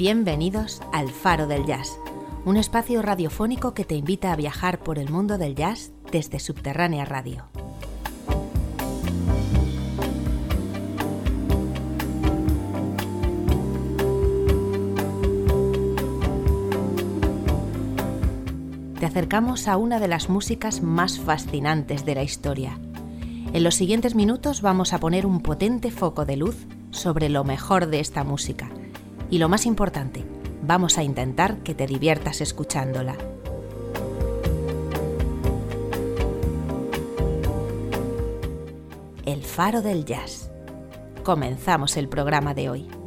Bienvenidos al Faro del Jazz, un espacio radiofónico que te invita a viajar por el mundo del jazz desde Subterránea Radio. Te acercamos a una de las músicas más fascinantes de la historia. En los siguientes minutos vamos a poner un potente foco de luz sobre lo mejor de esta música. Y lo más importante, vamos a intentar que te diviertas escuchándola. El faro del jazz. Comenzamos el programa de hoy.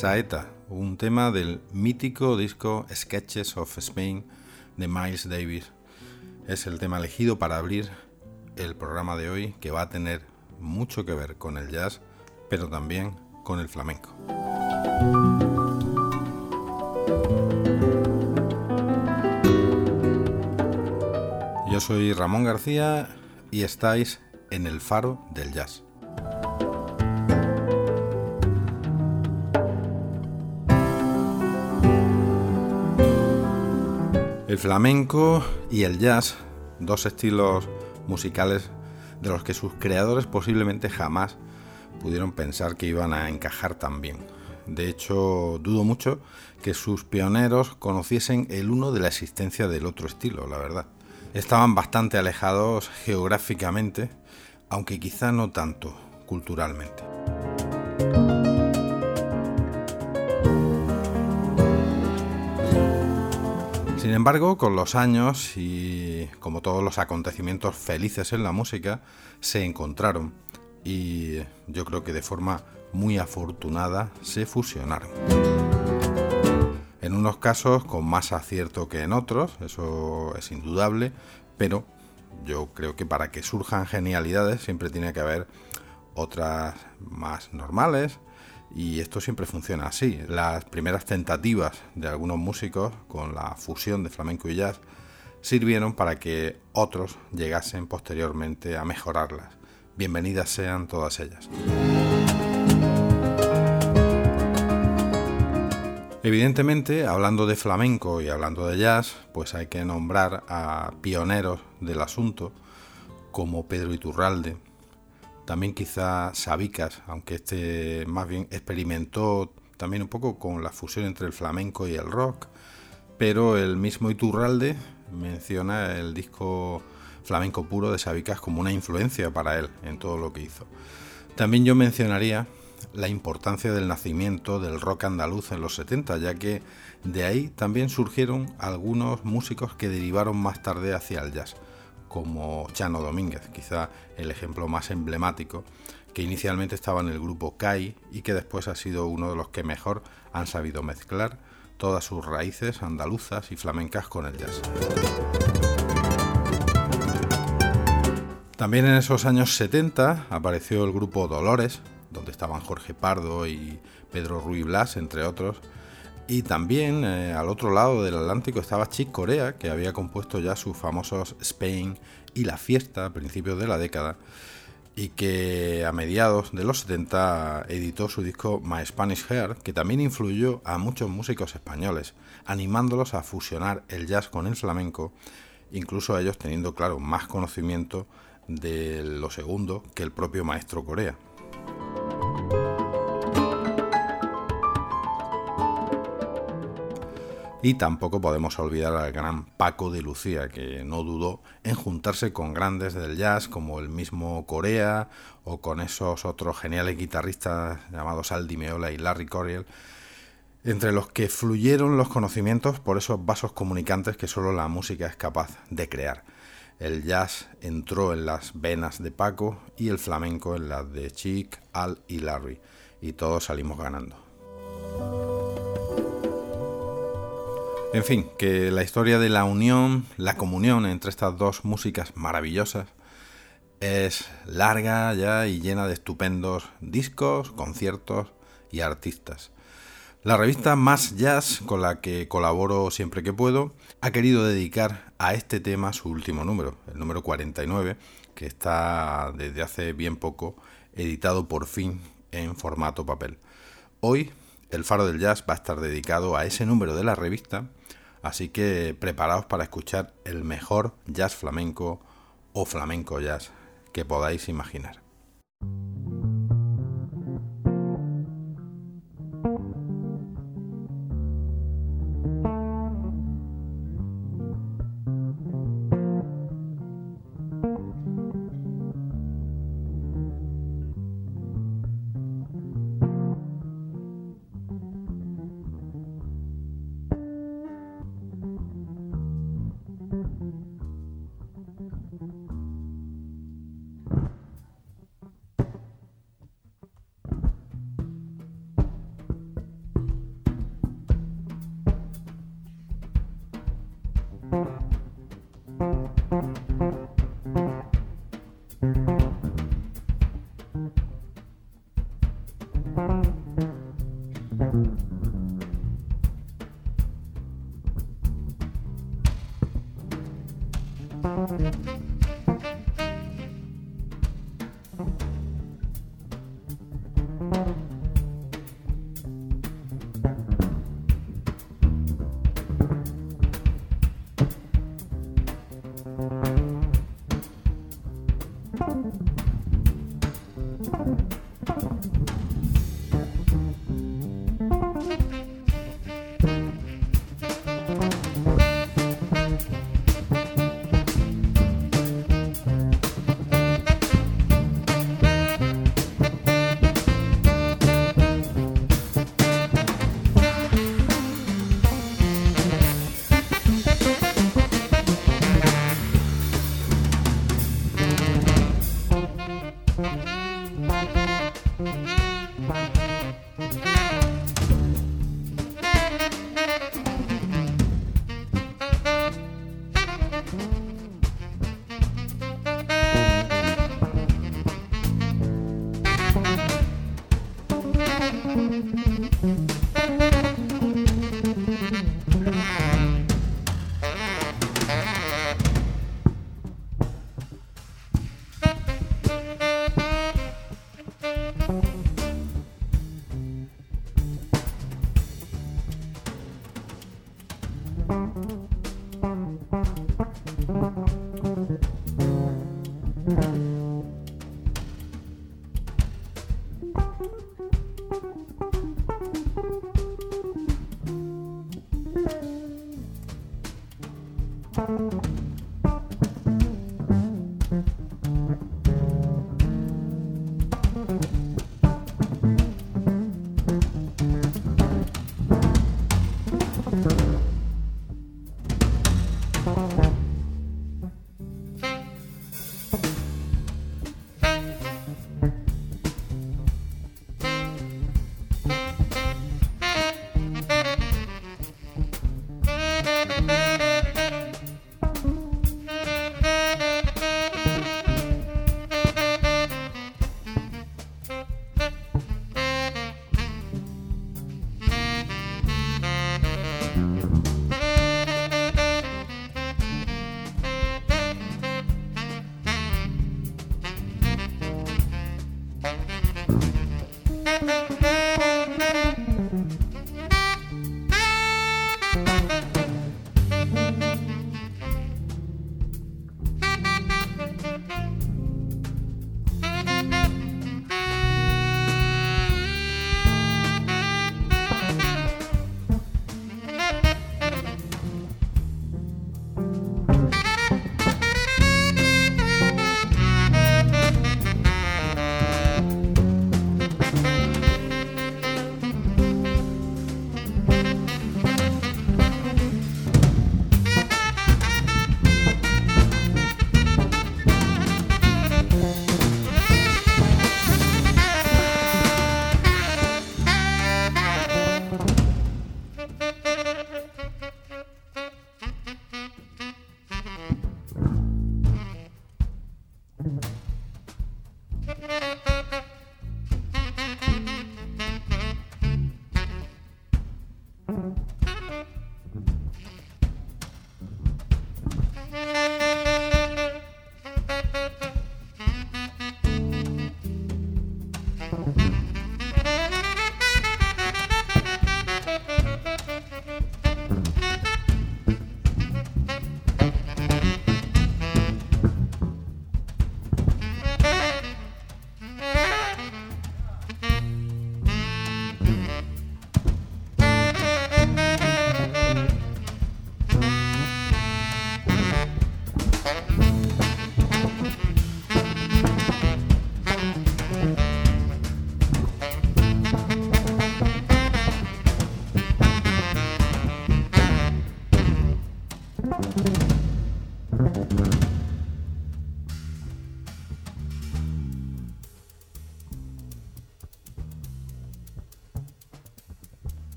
Saeta, un tema del mítico disco Sketches of Spain de Miles Davis. Es el tema elegido para abrir el programa de hoy que va a tener mucho que ver con el jazz, pero también con el flamenco. Yo soy Ramón García y estáis en el faro del jazz. El flamenco y el jazz, dos estilos musicales de los que sus creadores posiblemente jamás pudieron pensar que iban a encajar tan bien. De hecho, dudo mucho que sus pioneros conociesen el uno de la existencia del otro estilo, la verdad. Estaban bastante alejados geográficamente, aunque quizá no tanto culturalmente. Sin embargo, con los años y como todos los acontecimientos felices en la música, se encontraron y yo creo que de forma muy afortunada se fusionaron. En unos casos con más acierto que en otros, eso es indudable, pero yo creo que para que surjan genialidades siempre tiene que haber otras más normales y esto siempre funciona así. Las primeras tentativas de algunos músicos con la fusión de flamenco y jazz sirvieron para que otros llegasen posteriormente a mejorarlas. Bienvenidas sean todas ellas. Evidentemente, hablando de flamenco y hablando de jazz, pues hay que nombrar a pioneros del asunto como Pedro Iturralde, también quizá Sabicas, aunque este más bien experimentó también un poco con la fusión entre el flamenco y el rock, pero el mismo Iturralde menciona el disco flamenco puro de Sabicas como una influencia para él en todo lo que hizo. También yo mencionaría la importancia del nacimiento del rock andaluz en los 70, ya que de ahí también surgieron algunos músicos que derivaron más tarde hacia el jazz como Chano Domínguez, quizá el ejemplo más emblemático, que inicialmente estaba en el grupo CAI y que después ha sido uno de los que mejor han sabido mezclar todas sus raíces andaluzas y flamencas con el jazz. También en esos años 70 apareció el grupo Dolores, donde estaban Jorge Pardo y Pedro Ruy Blas, entre otros, y también eh, al otro lado del Atlántico estaba Chick Corea, que había compuesto ya sus famosos Spain y La Fiesta a principios de la década, y que a mediados de los 70 editó su disco My Spanish Hair, que también influyó a muchos músicos españoles, animándolos a fusionar el jazz con el flamenco, incluso ellos teniendo, claro, más conocimiento de lo segundo que el propio maestro Corea. Y tampoco podemos olvidar al gran Paco de Lucía, que no dudó en juntarse con grandes del jazz como el mismo Corea o con esos otros geniales guitarristas llamados Aldi Meola y Larry Coryell, entre los que fluyeron los conocimientos por esos vasos comunicantes que solo la música es capaz de crear. El jazz entró en las venas de Paco y el flamenco en las de Chick, Al y Larry, y todos salimos ganando. En fin, que la historia de la unión, la comunión entre estas dos músicas maravillosas es larga ya y llena de estupendos discos, conciertos y artistas. La revista Más Jazz, con la que colaboro siempre que puedo, ha querido dedicar a este tema su último número, el número 49, que está desde hace bien poco editado por fin en formato papel. Hoy el Faro del Jazz va a estar dedicado a ese número de la revista Así que preparaos para escuchar el mejor jazz flamenco o flamenco jazz que podáis imaginar.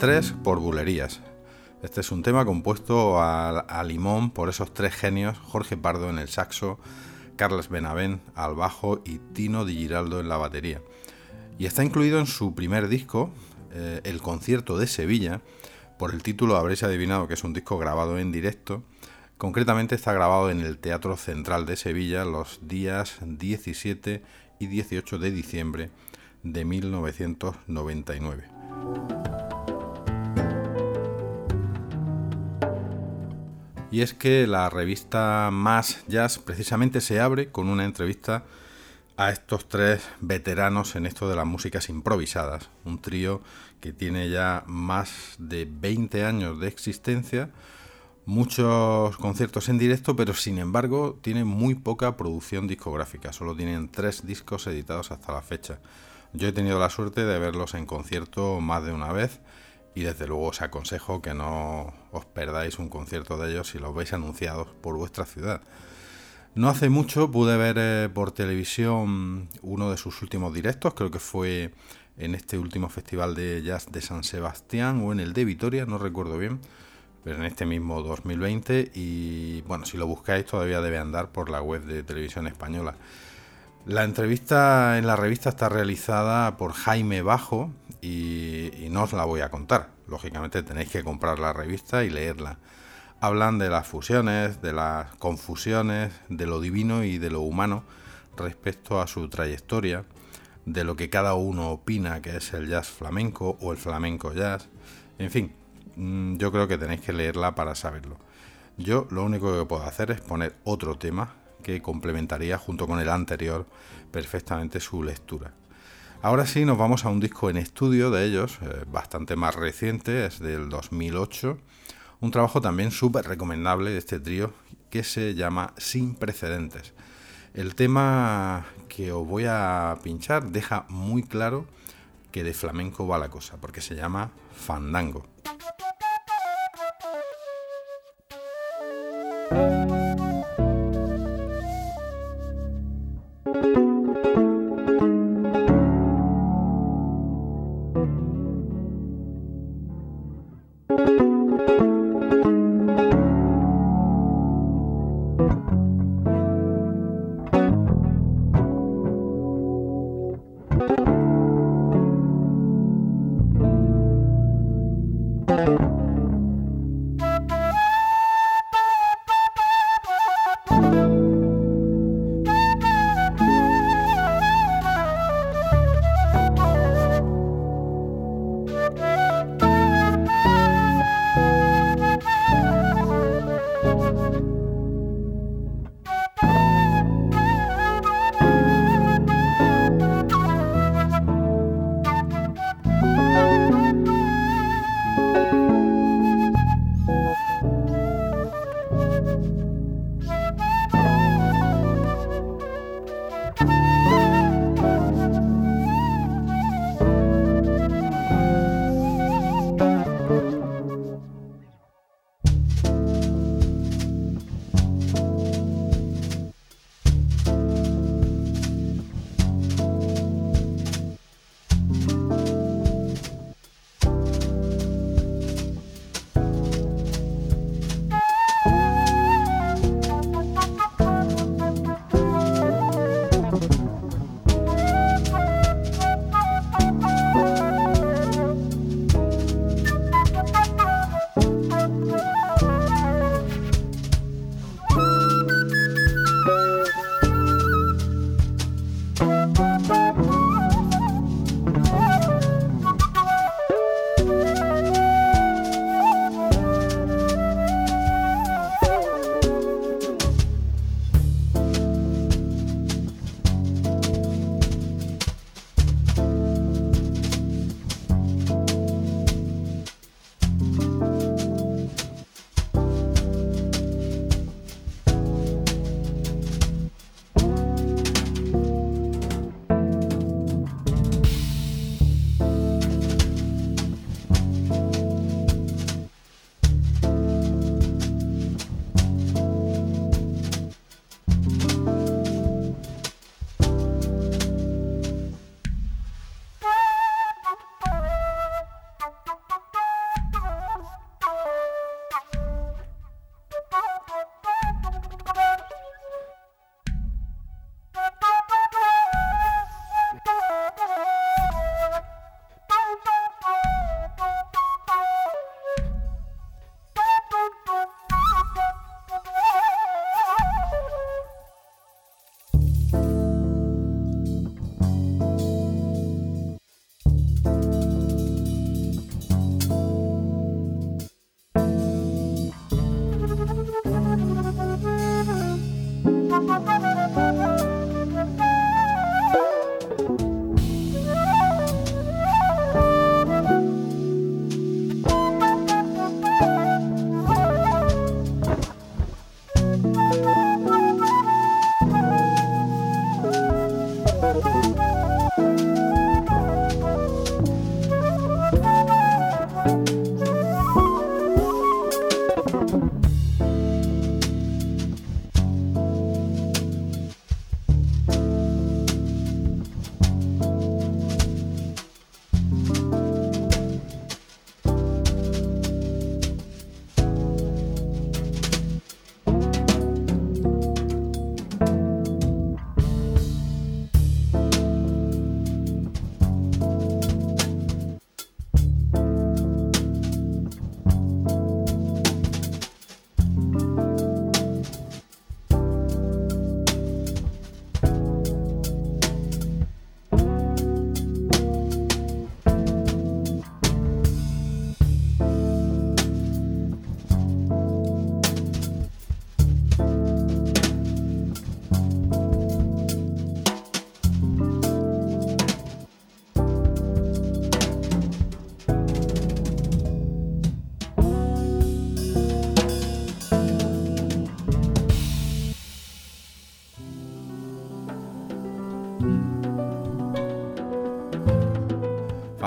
Tres por bulerías. Este es un tema compuesto a, limón por esos tres genios, Jorge Pardo en el saxo, Carlos Benavent al bajo y Tino Di Giraldo en la batería. Y está incluido en su primer disco, eh, El concierto de Sevilla, por el título habréis adivinado que es un disco grabado en directo. Concretamente está grabado en el Teatro Central de Sevilla los días 17 y 18 de diciembre de 1999. Y es que la revista Más Jazz precisamente se abre con una entrevista a estos tres veteranos en esto de las músicas improvisadas, un trío que tiene ya más de 20 años de existencia, muchos conciertos en directo, pero sin embargo tiene muy poca producción discográfica, solo tienen tres discos editados hasta la fecha. Yo he tenido la suerte de verlos en concierto más de una vez y desde luego os aconsejo que no os perdáis un concierto de ellos si los veis anunciados por vuestra ciudad. No hace mucho pude ver eh, por televisión uno de sus últimos directos, creo que fue en este último festival de jazz de San Sebastián o en el de Vitoria, no recuerdo bien, pero en este mismo 2020 y bueno, si lo buscáis todavía debe andar por la web de televisión española. La entrevista en la revista está realizada por Jaime Bajo y, no os la voy a contar. Lógicamente tenéis que comprar la revista y leerla. Hablan de las fusiones, de las confusiones, de lo divino y de lo humano respecto a su trayectoria, de lo que cada uno opina que es el jazz flamenco o el flamenco jazz. En fin, mm, yo creo que tenéis que leerla para saberlo. Yo lo único que puedo hacer es poner otro tema que complementaría junto con el anterior perfectamente su lectura. Ahora sí, nos vamos a un disco en estudio de ellos, eh, bastante más reciente, es del 2008, un trabajo también súper recomendable de este trío que se llama Sin Precedentes. El tema que os voy a pinchar deja muy claro que de flamenco va la cosa, porque se llama Fandango.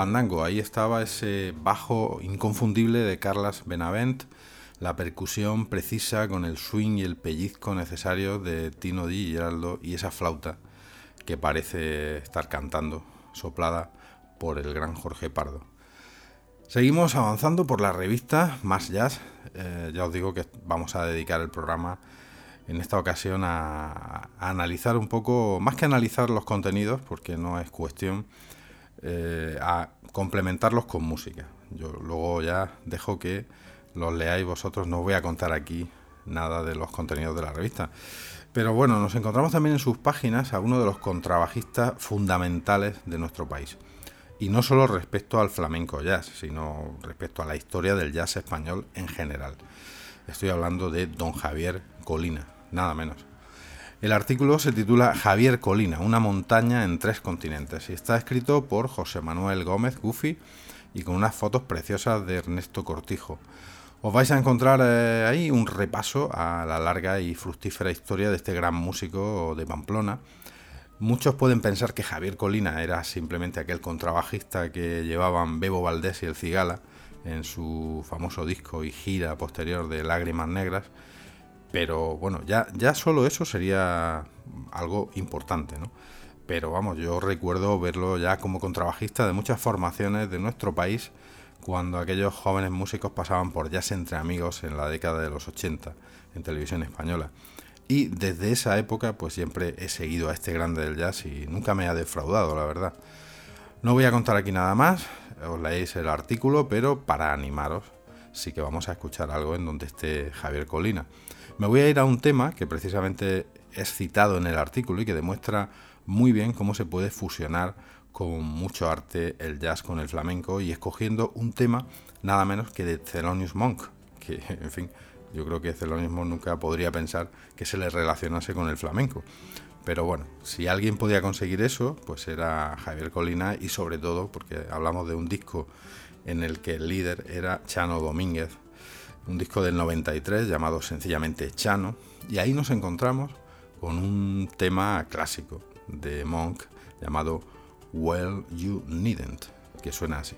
Ahí estaba ese bajo inconfundible de Carlas Benavent, la percusión precisa con el swing y el pellizco necesario de Tino Di Giraldo y esa flauta que parece estar cantando, soplada por el gran Jorge Pardo. Seguimos avanzando por la revista Más Jazz. Eh, ya os digo que vamos a dedicar el programa en esta ocasión a, analizar un poco, más que analizar los contenidos, porque no es cuestión, eh, a complementarlos con música. Yo luego ya dejo que los leáis vosotros, no voy a contar aquí nada de los contenidos de la revista. Pero bueno, nos encontramos también en sus páginas a uno de los contrabajistas fundamentales de nuestro país. Y no solo respecto al flamenco jazz, sino respecto a la historia del jazz español en general. Estoy hablando de don Javier Colina, nada menos. El artículo se titula Javier Colina, una montaña en tres continentes, y está escrito por José Manuel Gómez Gufi y con unas fotos preciosas de Ernesto Cortijo. Os vais a encontrar eh, ahí un repaso a la larga y fructífera historia de este gran músico de Pamplona. Muchos pueden pensar que Javier Colina era simplemente aquel contrabajista que llevaban Bebo Valdés y el Cigala en su famoso disco y gira posterior de Lágrimas Negras, pero bueno, ya, ya solo eso sería algo importante, ¿no? Pero vamos, yo recuerdo verlo ya como contrabajista de muchas formaciones de nuestro país cuando aquellos jóvenes músicos pasaban por Jazz entre amigos en la década de los 80 en televisión española. Y desde esa época pues siempre he seguido a este grande del jazz y nunca me ha defraudado, la verdad. No voy a contar aquí nada más, os leéis el artículo, pero para animaros sí que vamos a escuchar algo en donde esté Javier Colina. Me voy a ir a un tema que precisamente es citado en el artículo y que demuestra muy bien cómo se puede fusionar con mucho arte el jazz con el flamenco y escogiendo un tema nada menos que de Thelonious Monk, que en fin, yo creo que Thelonious Monk nunca podría pensar que se le relacionase con el flamenco. Pero bueno, si alguien podía conseguir eso, pues era Javier Colina y sobre todo porque hablamos de un disco en el que el líder era Chano Domínguez, un disco del 93 llamado sencillamente Chano, y ahí nos encontramos con un tema clásico de Monk llamado Well You Needn't, que suena así.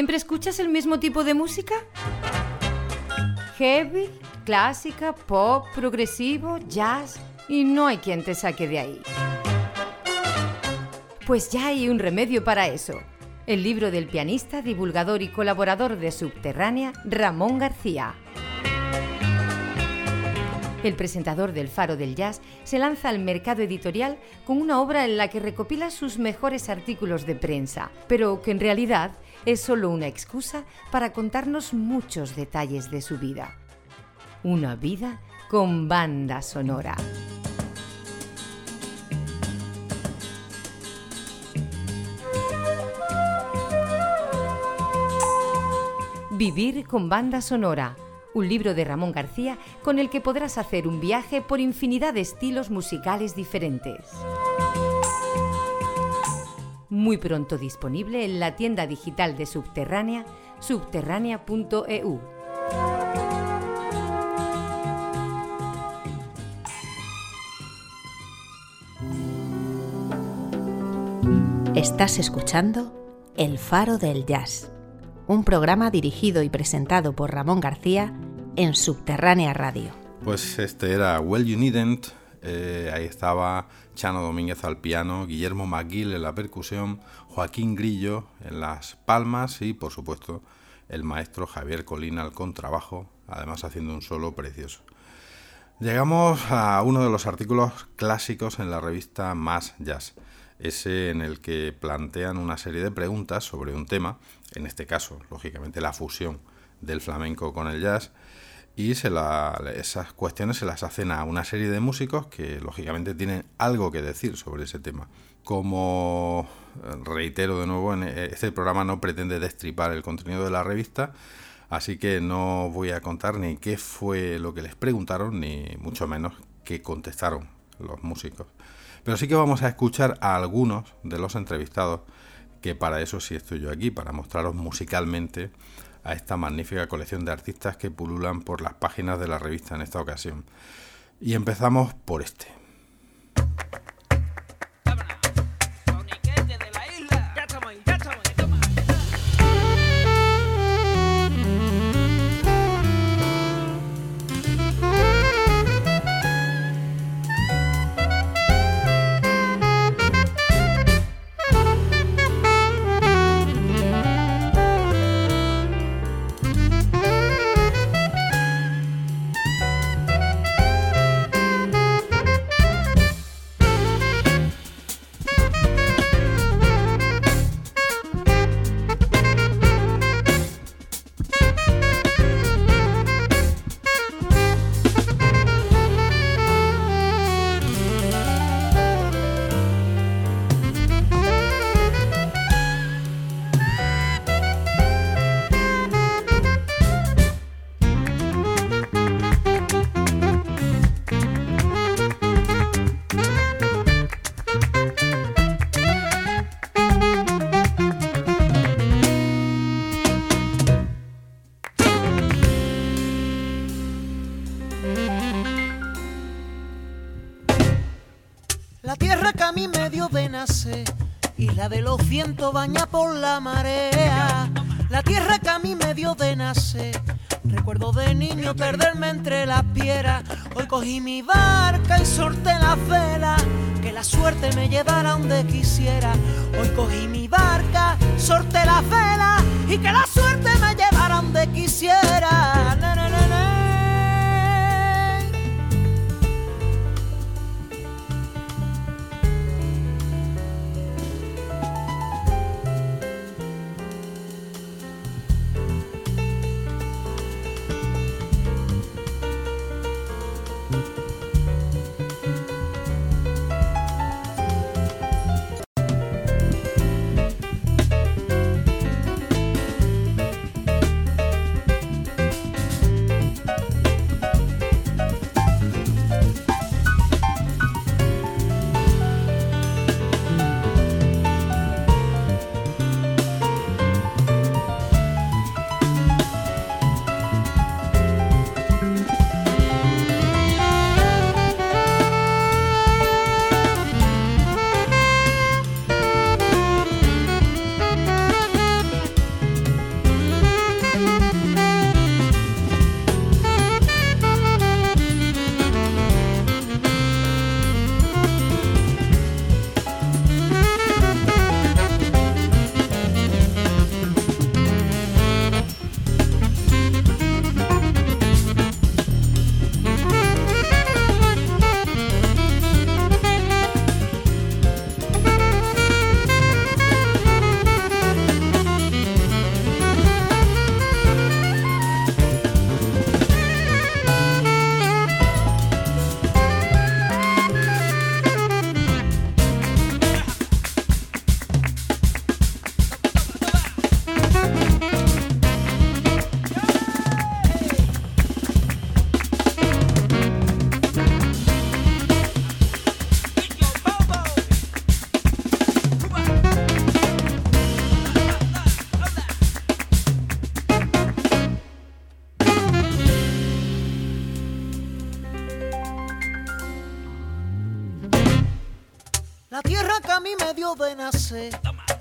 ¿Siempre escuchas el mismo tipo de música? Heavy, clásica, pop, progresivo, jazz y no hay quien te saque de ahí. Pues ya hay un remedio para eso. El libro del pianista, divulgador y colaborador de Subterránea, Ramón García. El presentador del Faro del Jazz se lanza al mercado editorial con una obra en la que recopila sus mejores artículos de prensa, pero que en realidad es solo una excusa para contarnos muchos detalles de su vida. Una vida con banda sonora. Vivir con banda sonora, un libro de Ramón García con el que podrás hacer un viaje por infinidad de estilos musicales diferentes. Muy pronto disponible en la tienda digital de Subterránea, subterránea.eu. Estás escuchando El Faro del Jazz, un programa dirigido y presentado por Ramón García en Subterránea Radio. Pues este era Well You Needn't, eh, ahí estaba Chano Domínguez al piano, Guillermo McGill en la percusión, Joaquín Grillo en las palmas y por supuesto el maestro Javier Colina al contrabajo, además haciendo un solo precioso. Llegamos a uno de los artículos clásicos en la revista Más Jazz ese en el que plantean una serie de preguntas sobre un tema, en este caso, lógicamente, la fusión del flamenco con el jazz, y se esas cuestiones se las hacen a una serie de músicos que, lógicamente, tienen algo que decir sobre ese tema. Como reitero de nuevo, eh, este programa no pretende destripar el contenido de la revista, así que no voy a contar ni qué fue lo que les preguntaron, ni mucho menos qué contestaron los músicos. Pero sí que vamos a escuchar a algunos de los entrevistados, que para eso sí estoy yo aquí, para mostraros musicalmente a esta magnífica colección de artistas que pululan por las páginas de la revista en esta ocasión. Y empezamos por este.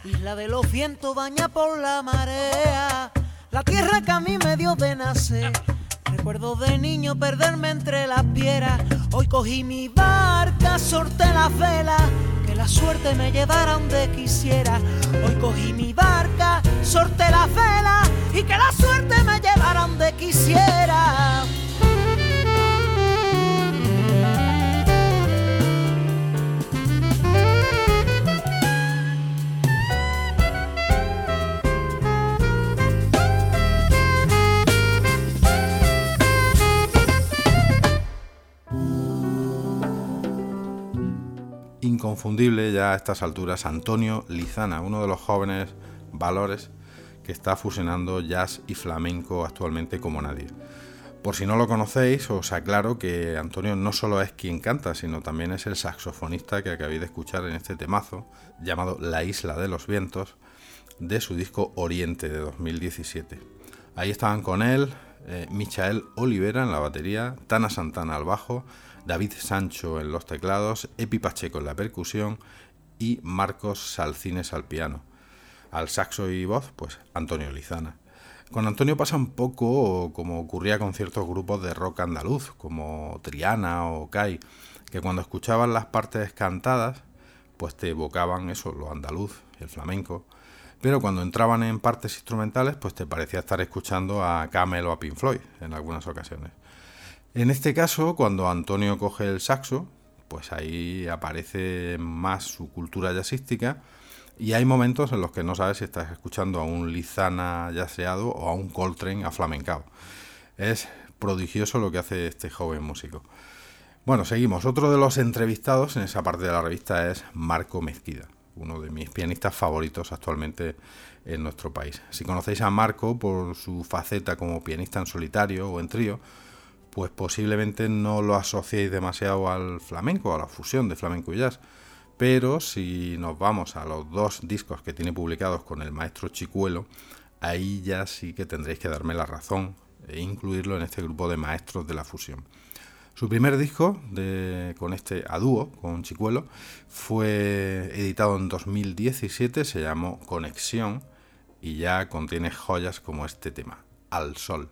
Isla de los vientos baña por la marea, la tierra que a mí me dio de nacer. Recuerdo de niño perderme entre las piedras. Hoy cogí mi barca, sorté la vela, que la suerte me llevara donde quisiera. Hoy cogí mi barca, sorté la vela y que la suerte me llevara donde quisiera. Inconfundible ya a estas alturas Antonio Lizana, uno de los jóvenes valores que está fusionando jazz y flamenco actualmente como nadie. Por si no lo conocéis, os aclaro que Antonio no solo es quien canta, sino también es el saxofonista que acabéis de escuchar en este temazo llamado La Isla de los Vientos de su disco Oriente de 2017. Ahí estaban con él eh, Michael Olivera en la batería, Tana Santana al bajo, David Sancho en los teclados, Epi Pacheco en la percusión y Marcos Salcines al piano. Al saxo y voz, pues Antonio Lizana. Con Antonio pasa un poco como ocurría con ciertos grupos de rock andaluz, como Triana o Kai, que cuando escuchaban las partes cantadas, pues te evocaban eso, lo andaluz, el flamenco, pero cuando entraban en partes instrumentales, pues te parecía estar escuchando a Camel o a Pink Floyd en algunas ocasiones. En este caso, cuando Antonio coge el saxo, pues ahí aparece más su cultura jazzística y hay momentos en los que no sabes si estás escuchando a un Lizana yaceado o a un Coltrane aflamencado. Es prodigioso lo que hace este joven músico. Bueno, seguimos. Otro de los entrevistados en esa parte de la revista es Marco Mezquida, uno de mis pianistas favoritos actualmente en nuestro país. Si conocéis a Marco por su faceta como pianista en solitario o en trío, pues posiblemente no lo asociéis demasiado al flamenco, a la fusión de flamenco y jazz. Pero si nos vamos a los dos discos que tiene publicados con el maestro Chicuelo, ahí ya sí que tendréis que darme la razón e incluirlo en este grupo de maestros de la fusión. Su primer disco con este a dúo, con Chicuelo, fue editado en 2017, se llamó Conexión y ya contiene joyas como este tema, Al Sol.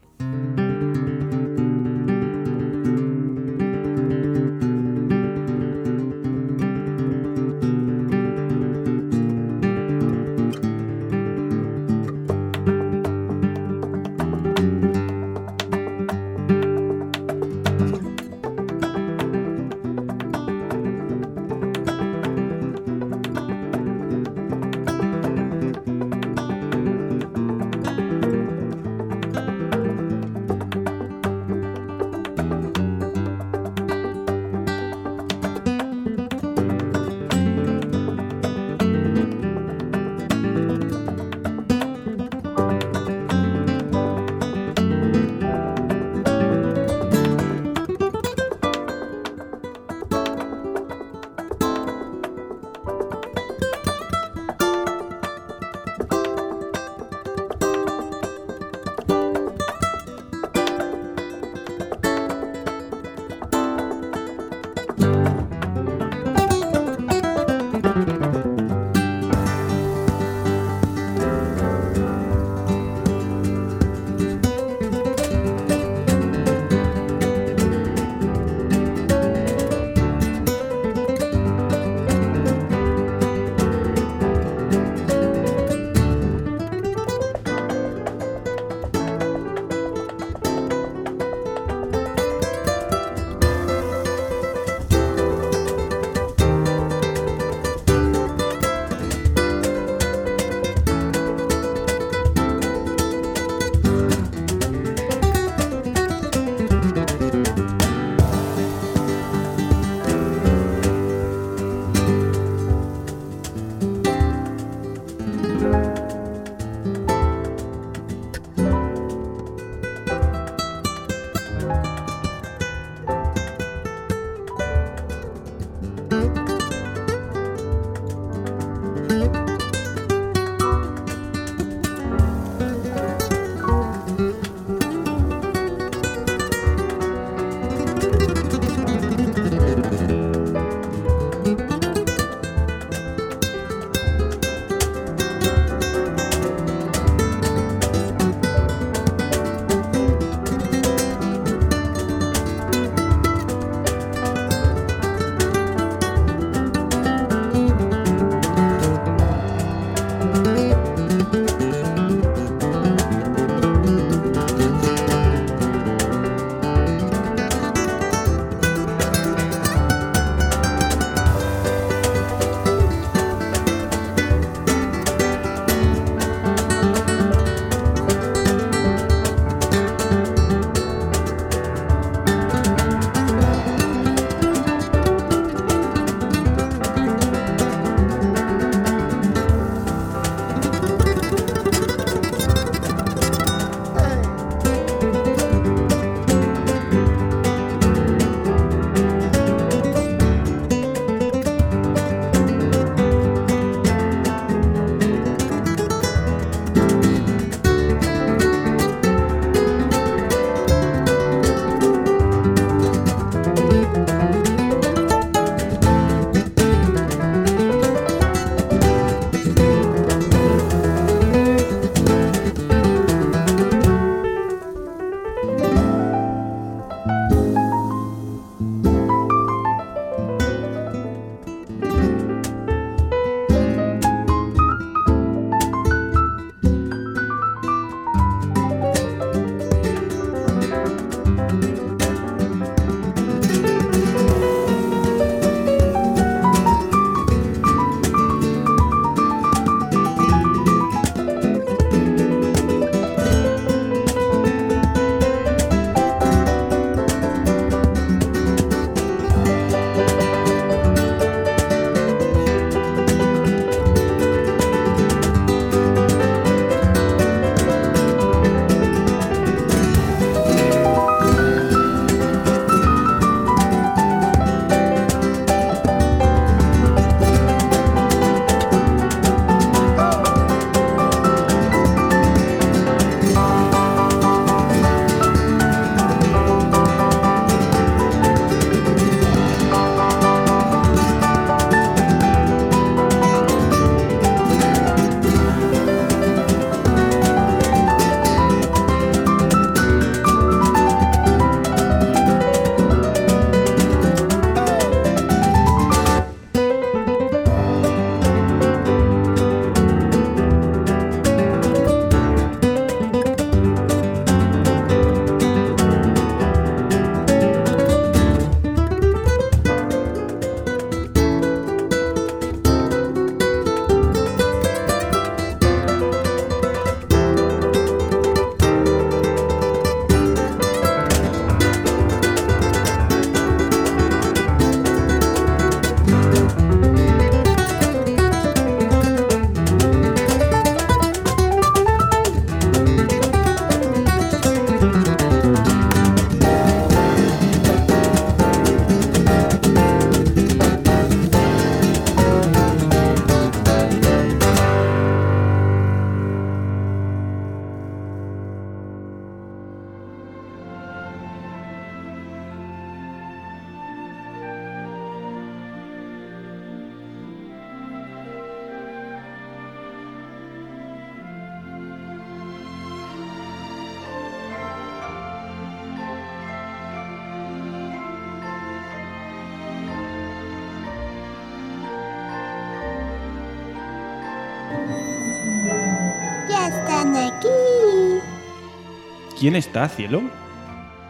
¿Quién está, cielo?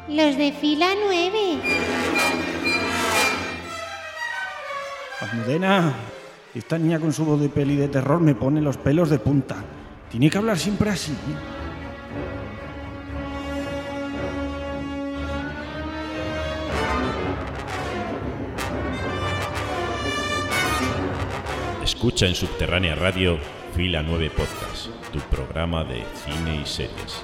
Los de fila 9. Almudena, esta niña con su voz de peli de terror me pone los pelos de punta. Tiene que hablar siempre así. Escucha en Subterránea Radio Fila 9 Podcast, tu programa de cine y series.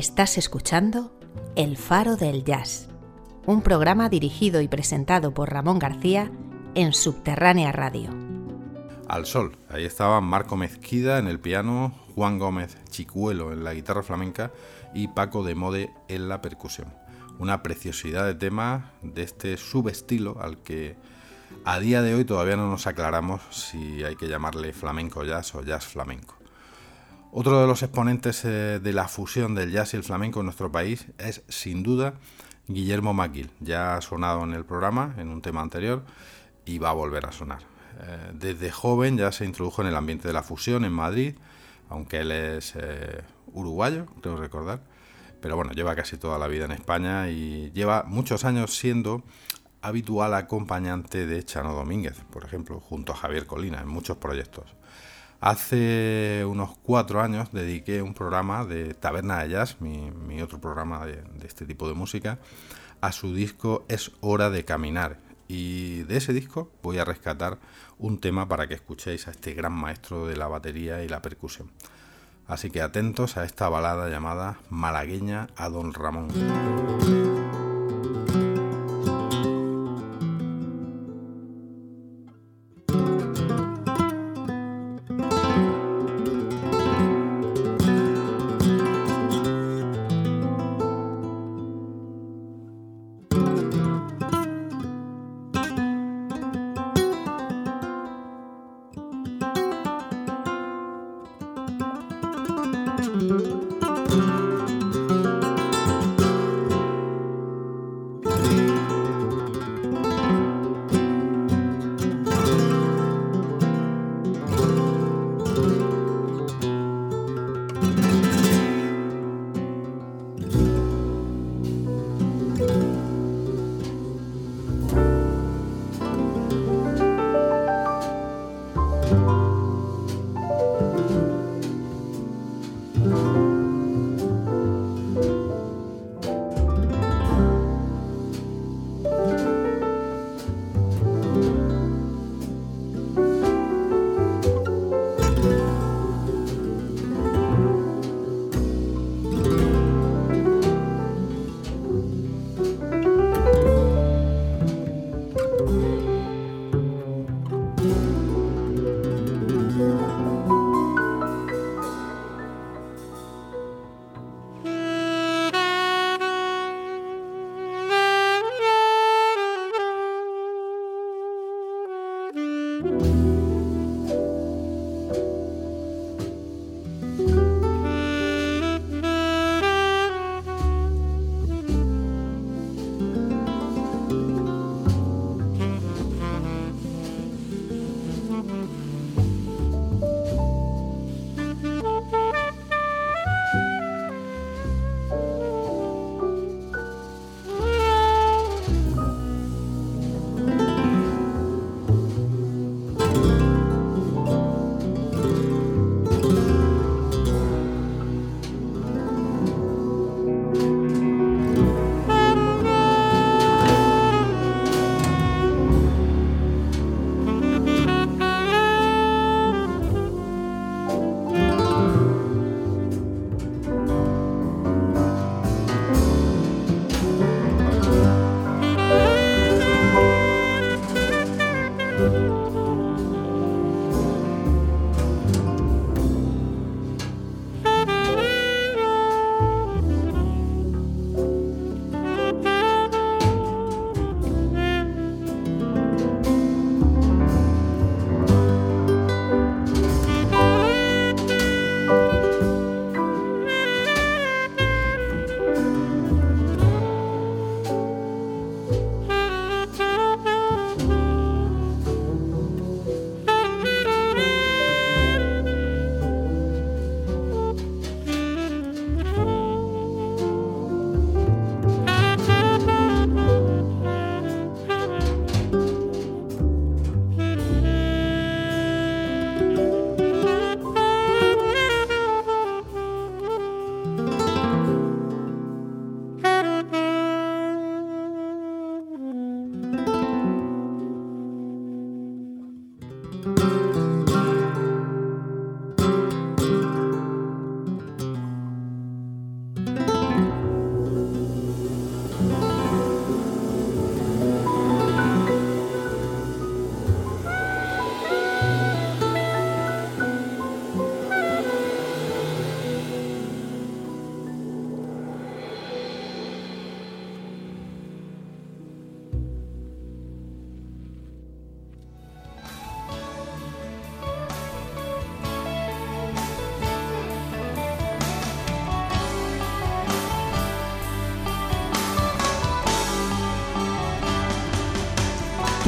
Estás escuchando El Faro del Jazz, un programa dirigido y presentado por Ramón García en Subterránea Radio. Al sol, ahí estaban Marco Mezquida en el piano, Juan Gómez Chicuelo en la guitarra flamenca y Paco de Mode en la percusión. Una preciosidad de tema de este subestilo al que a día de hoy todavía no nos aclaramos si hay que llamarle flamenco jazz o jazz flamenco. Otro de los exponentes eh, de la fusión del jazz y el flamenco en nuestro país es sin duda Guillermo McGill. Ya ha sonado en el programa en un tema anterior y va a volver a sonar. Eh, desde joven ya se introdujo en el ambiente de la fusión en Madrid, aunque él es eh, uruguayo, creo recordar. Pero bueno, lleva casi toda la vida en España y lleva muchos años siendo habitual acompañante de Chano Domínguez, por ejemplo, junto a Javier Colina en muchos proyectos. Hace unos cuatro años dediqué un programa de Taberna de Jazz, mi, otro programa de, de, este tipo de música, a su disco Es hora de caminar. Y de ese disco voy a rescatar un tema para que escuchéis a este gran maestro de la batería y la percusión. Así que atentos a esta balada llamada Malagueña a Don Ramón.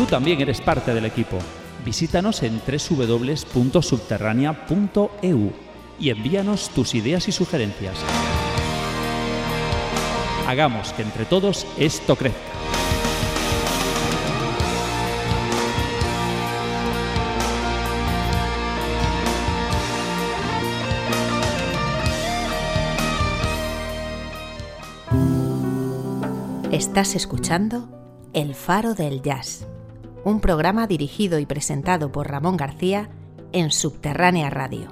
Tú también eres parte del equipo. Visítanos en www.subterránea.eu y envíanos tus ideas y sugerencias. Hagamos que entre todos esto crezca. Estás escuchando El Faro del Jazz, un programa dirigido y presentado por Ramón García en Subterránea Radio.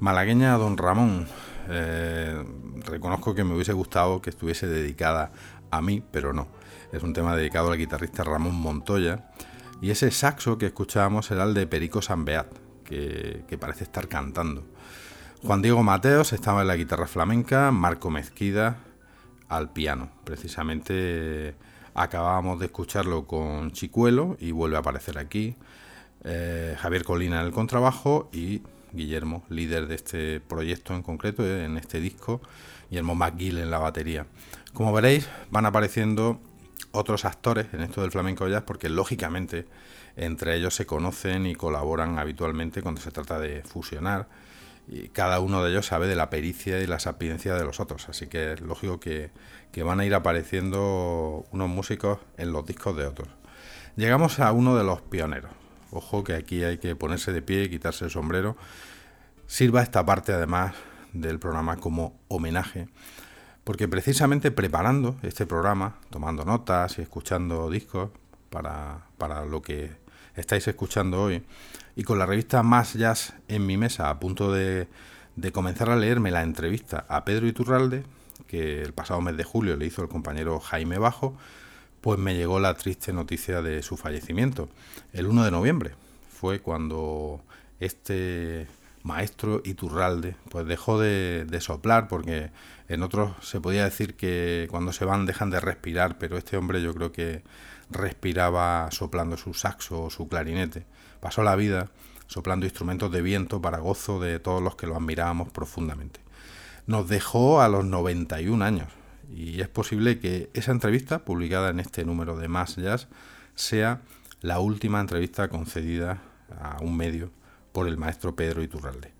Malagueña Don Ramón, eh, reconozco que me hubiese gustado que estuviese dedicada a mí, pero no. Es un tema dedicado al guitarrista Ramón Montoya. Y ese saxo que escuchábamos era el de Perico Sambeat, que, que parece estar cantando. Juan Diego Mateos estaba en la guitarra flamenca, Marco Mezquida al piano. Precisamente acabábamos de escucharlo con Chicuelo y vuelve a aparecer aquí. Eh, Javier Colina en el contrabajo y Guillermo, líder de este proyecto en concreto, eh, en este disco, Guillermo McGill en la batería. Como veréis, van apareciendo otros actores en esto del flamenco jazz porque lógicamente entre ellos se conocen y colaboran habitualmente cuando se trata de fusionar y cada uno de ellos sabe de la pericia y la sapiencia de los otros, así que es lógico que, van a ir apareciendo unos músicos en los discos de otros. Llegamos a uno de los pioneros. Ojo que aquí hay que ponerse de pie y quitarse el sombrero. Sirva esta parte además del programa como homenaje, porque precisamente preparando este programa, tomando notas y escuchando discos para, para lo que estáis escuchando hoy, y con la revista Más Jazz en mi mesa, a punto de, comenzar a leerme la entrevista a Pedro Iturralde, que el pasado mes de julio le hizo el compañero Jaime Bajo, pues me llegó la triste noticia de su fallecimiento. El 1 de noviembre fue cuando este maestro Iturralde pues dejó de, de, soplar porque en otros se podía decir que cuando se van dejan de respirar pero este hombre yo creo que respiraba soplando su saxo o su clarinete pasó la vida soplando instrumentos de viento para gozo de todos los que lo admirábamos profundamente. Nos dejó a los 91 años y es posible que esa entrevista, publicada en este número de Más Jazz, sea la última entrevista concedida a un medio por el maestro Pedro Iturralde.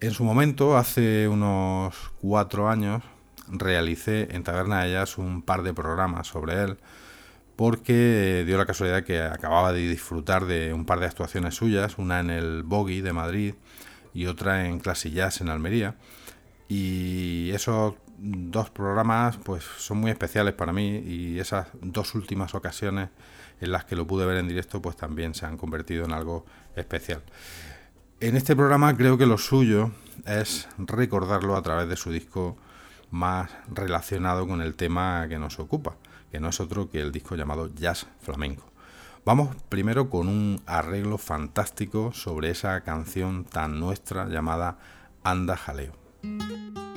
En su momento, hace unos cuatro años, realicé en Taberna de Jazz un par de programas sobre él, porque dio la casualidad que acababa de disfrutar de un par de actuaciones suyas, una en el Boggy de Madrid y otra en Clasillas en Almería. Y esos dos programas pues son muy especiales para mí y esas dos últimas ocasiones en las que lo pude ver en directo pues también se han convertido en algo especial. En este programa creo que lo suyo es recordarlo a través de su disco más relacionado con el tema que nos ocupa que no es otro que el disco llamado Jazz Flamenco. Vamos primero con un arreglo fantástico sobre esa canción tan nuestra llamada Anda Jaleo. Música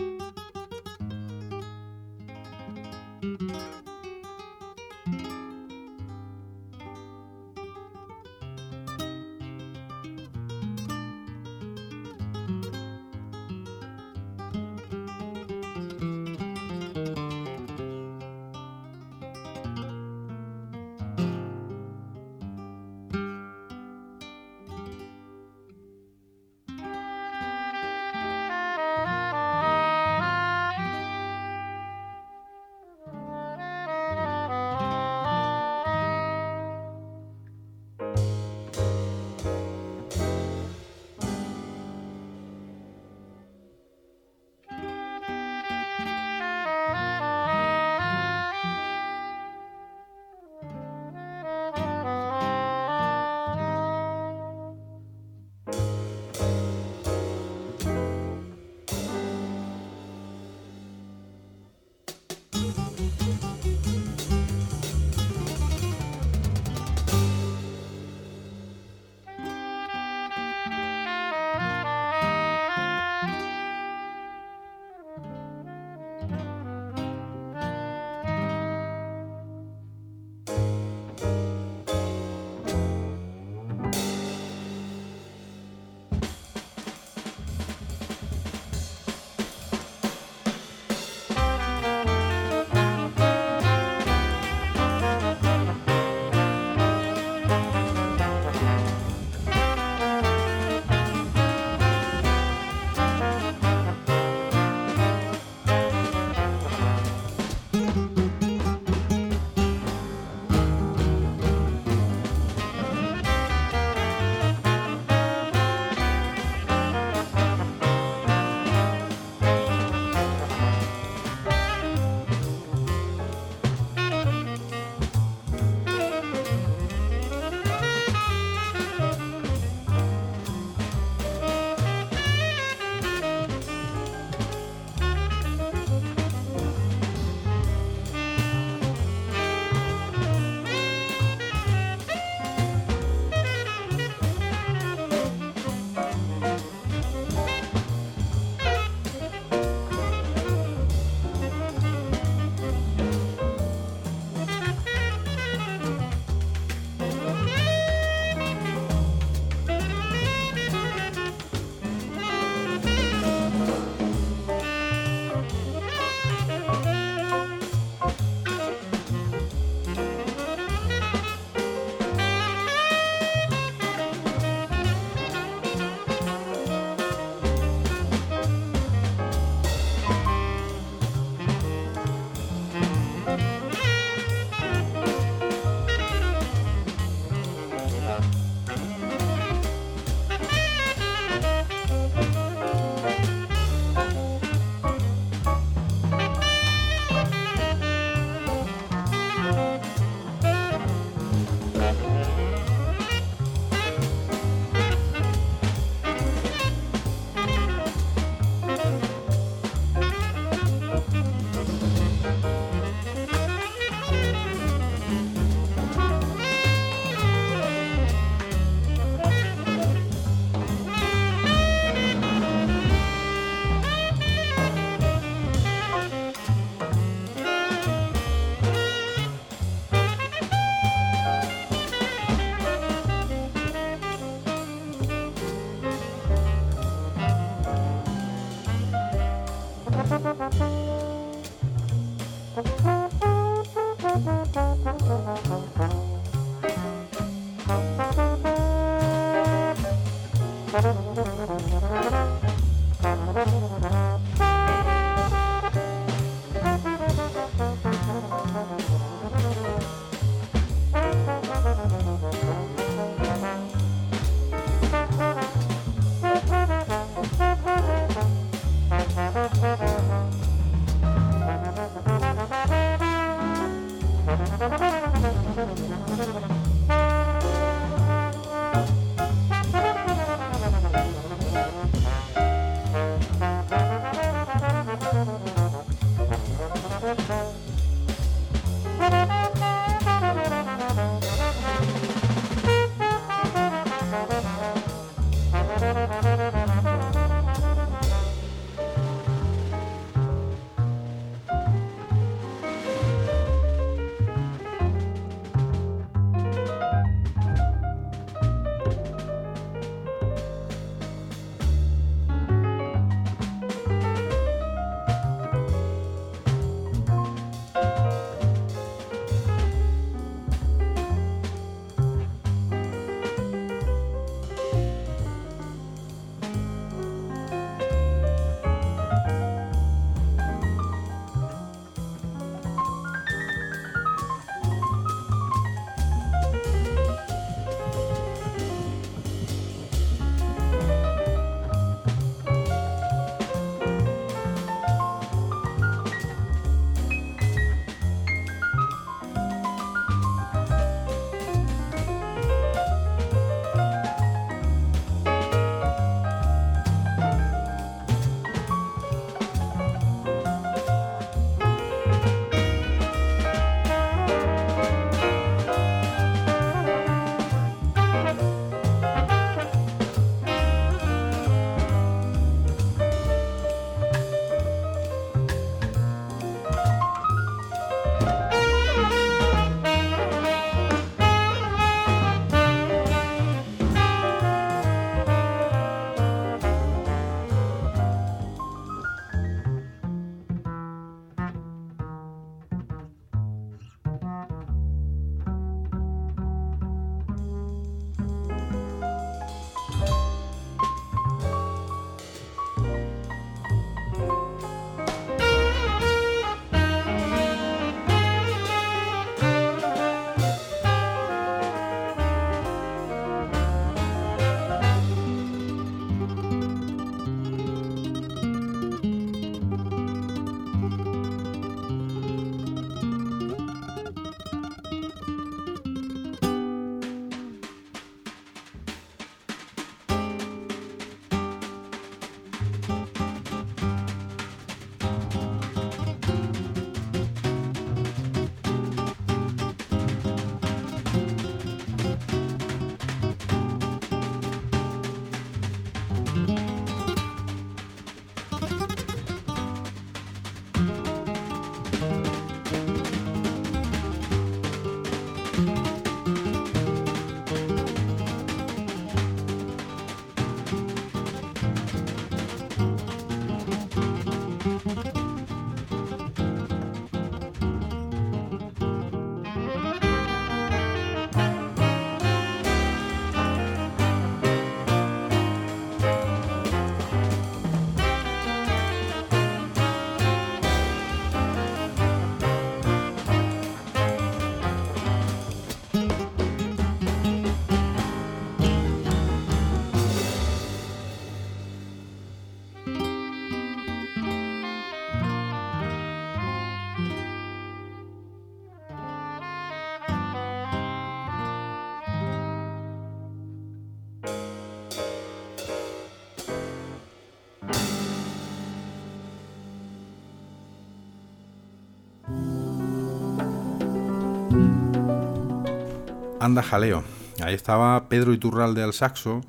Anda Jaleo. Ahí estaba Pedro Iturralde al saxo,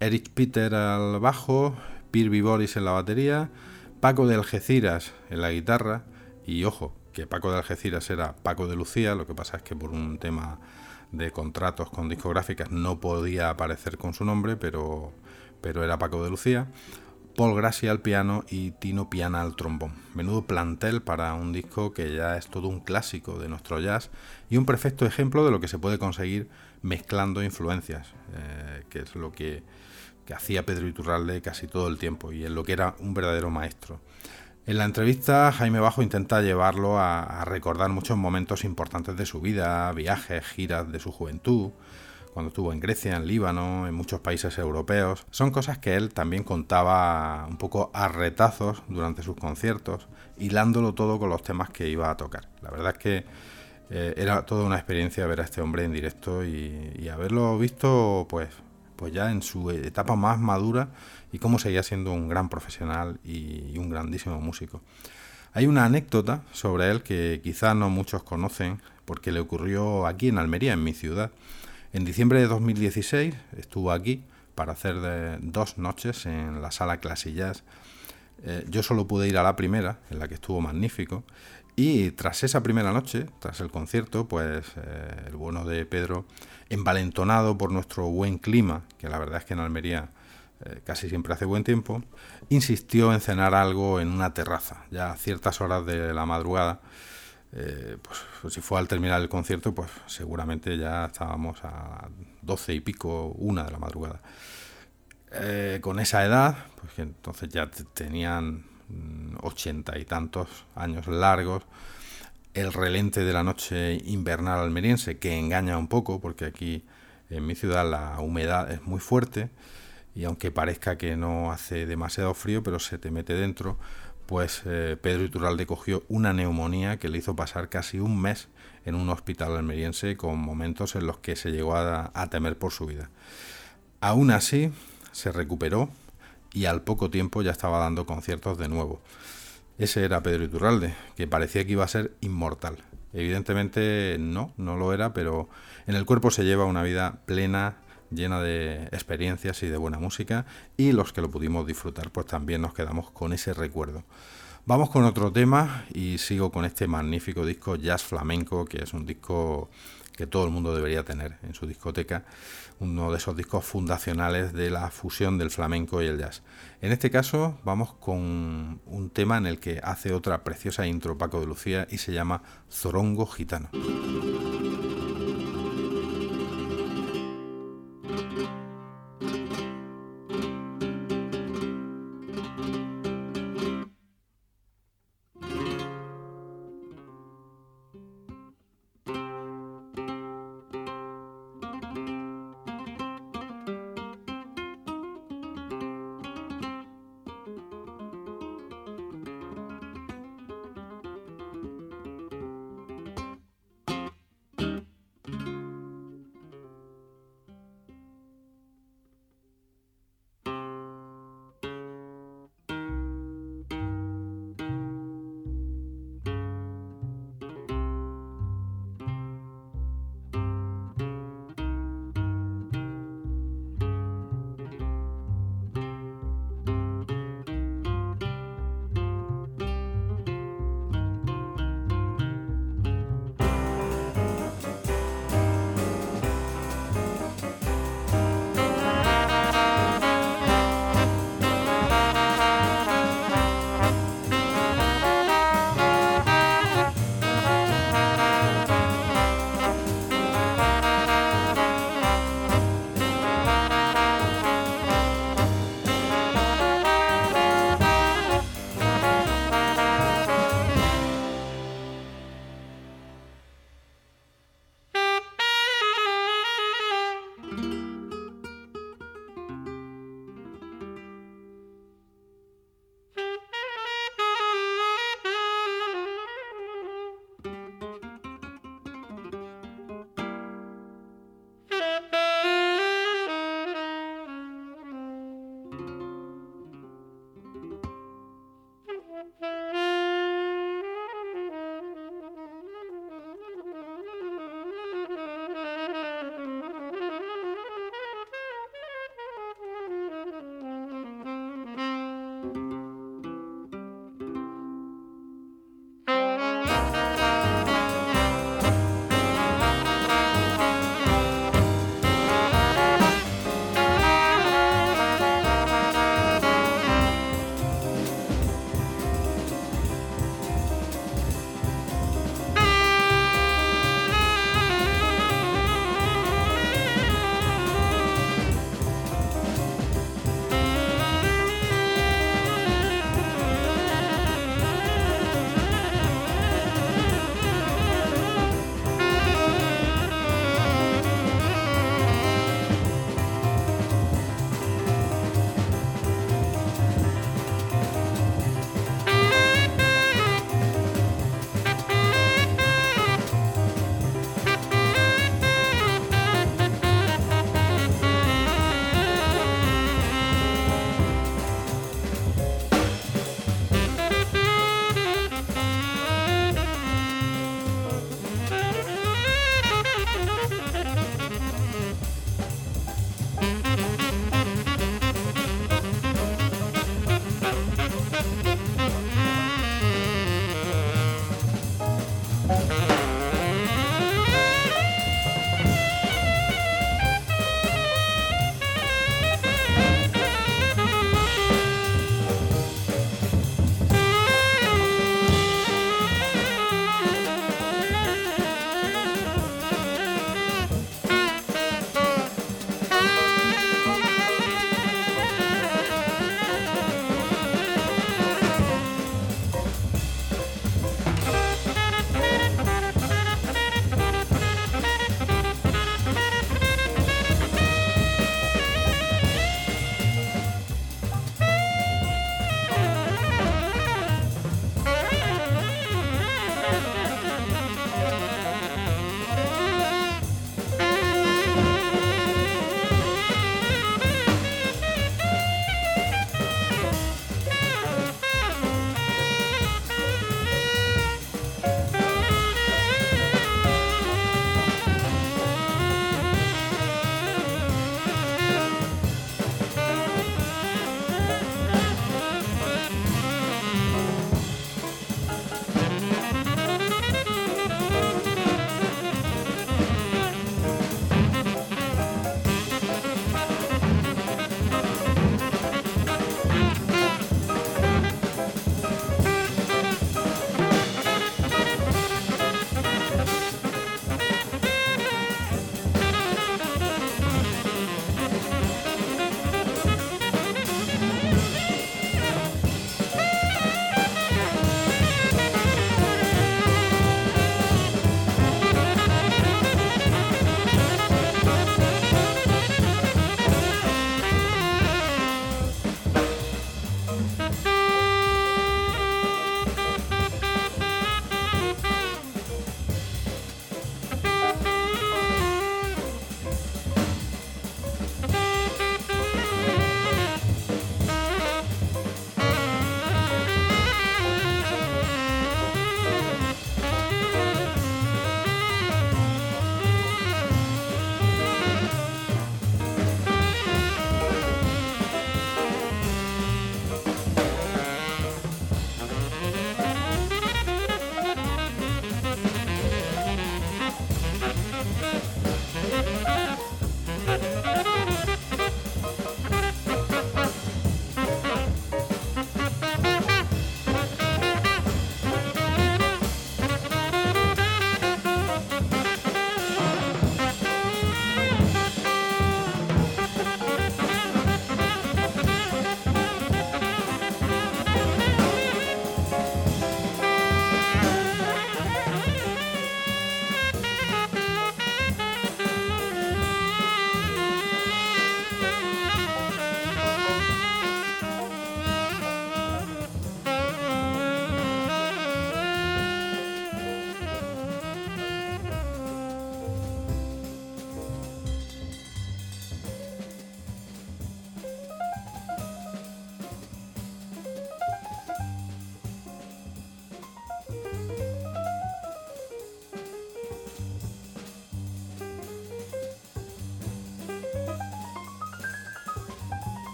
Eric Peter al bajo, Pirby Boris en la batería, Paco de Algeciras en la guitarra y ojo, que Paco de Algeciras era Paco de Lucía, lo que pasa es que por un tema de contratos con discográficas no podía aparecer con su nombre, pero, pero era Paco de Lucía. Paul Grassi al piano y Tino Piana al trombón. Menudo plantel para un disco que ya es todo un clásico de nuestro jazz y un perfecto ejemplo de lo que se puede conseguir mezclando influencias, eh, que es lo que, hacía Pedro Iturralde casi todo el tiempo y en lo que era un verdadero maestro. En la entrevista, Jaime Bajo intenta llevarlo a recordar muchos momentos importantes de su vida, viajes, giras de su juventud, cuando estuvo en Grecia, en Líbano, en muchos países europeos. Son cosas que él también contaba un poco a retazos durante sus conciertos, hilándolo todo con los temas que iba a tocar. La verdad es que eh, era toda una experiencia ver a este hombre en directo y, haberlo visto pues, pues ya en su etapa más madura y cómo seguía siendo un gran profesional y un grandísimo músico. Hay una anécdota sobre él que quizá no muchos conocen porque le ocurrió aquí en Almería, en mi ciudad. En diciembre de 2016 estuvo aquí para hacer dos noches en la sala Clasillas. Eh, yo solo pude ir a la primera, en la que estuvo magnífico, y tras esa primera noche, tras el concierto, pues eh, el bueno de Pedro, envalentonado por nuestro buen clima, que la verdad es que en Almería eh, casi siempre hace buen tiempo, insistió en cenar algo en una terraza, ya a ciertas horas de la madrugada, eh, pues, pues, si fue al terminar el concierto, pues seguramente ya estábamos a doce y pico, una de la madrugada. Eh, con esa edad, pues entonces ya tenían mm, ochenta y tantos años largos, el relente de la noche invernal almeriense, que engaña un poco, porque aquí en mi ciudad la humedad es muy fuerte, y aunque parezca que no hace demasiado frío, pero se te mete dentro, pues eh, Pedro Iturralde cogió una neumonía que le hizo pasar casi un mes en un hospital almeriense con momentos en los que se llegó a, temer por su vida. Aún así, se recuperó y al poco tiempo ya estaba dando conciertos de nuevo. Ese era Pedro Iturralde, que parecía que iba a ser inmortal. Evidentemente no, no lo era, pero en el cuerpo se lleva una vida plena, llena de experiencias y de buena música y los que lo pudimos disfrutar pues también nos quedamos con ese recuerdo. Vamos con otro tema y sigo con este magnífico disco Jazz Flamenco, que es un disco que todo el mundo debería tener en su discoteca, uno de esos discos fundacionales de la fusión del flamenco y el jazz. En este caso vamos con un tema en el que hace otra preciosa intro Paco de Lucía y se llama Zorongo Gitano.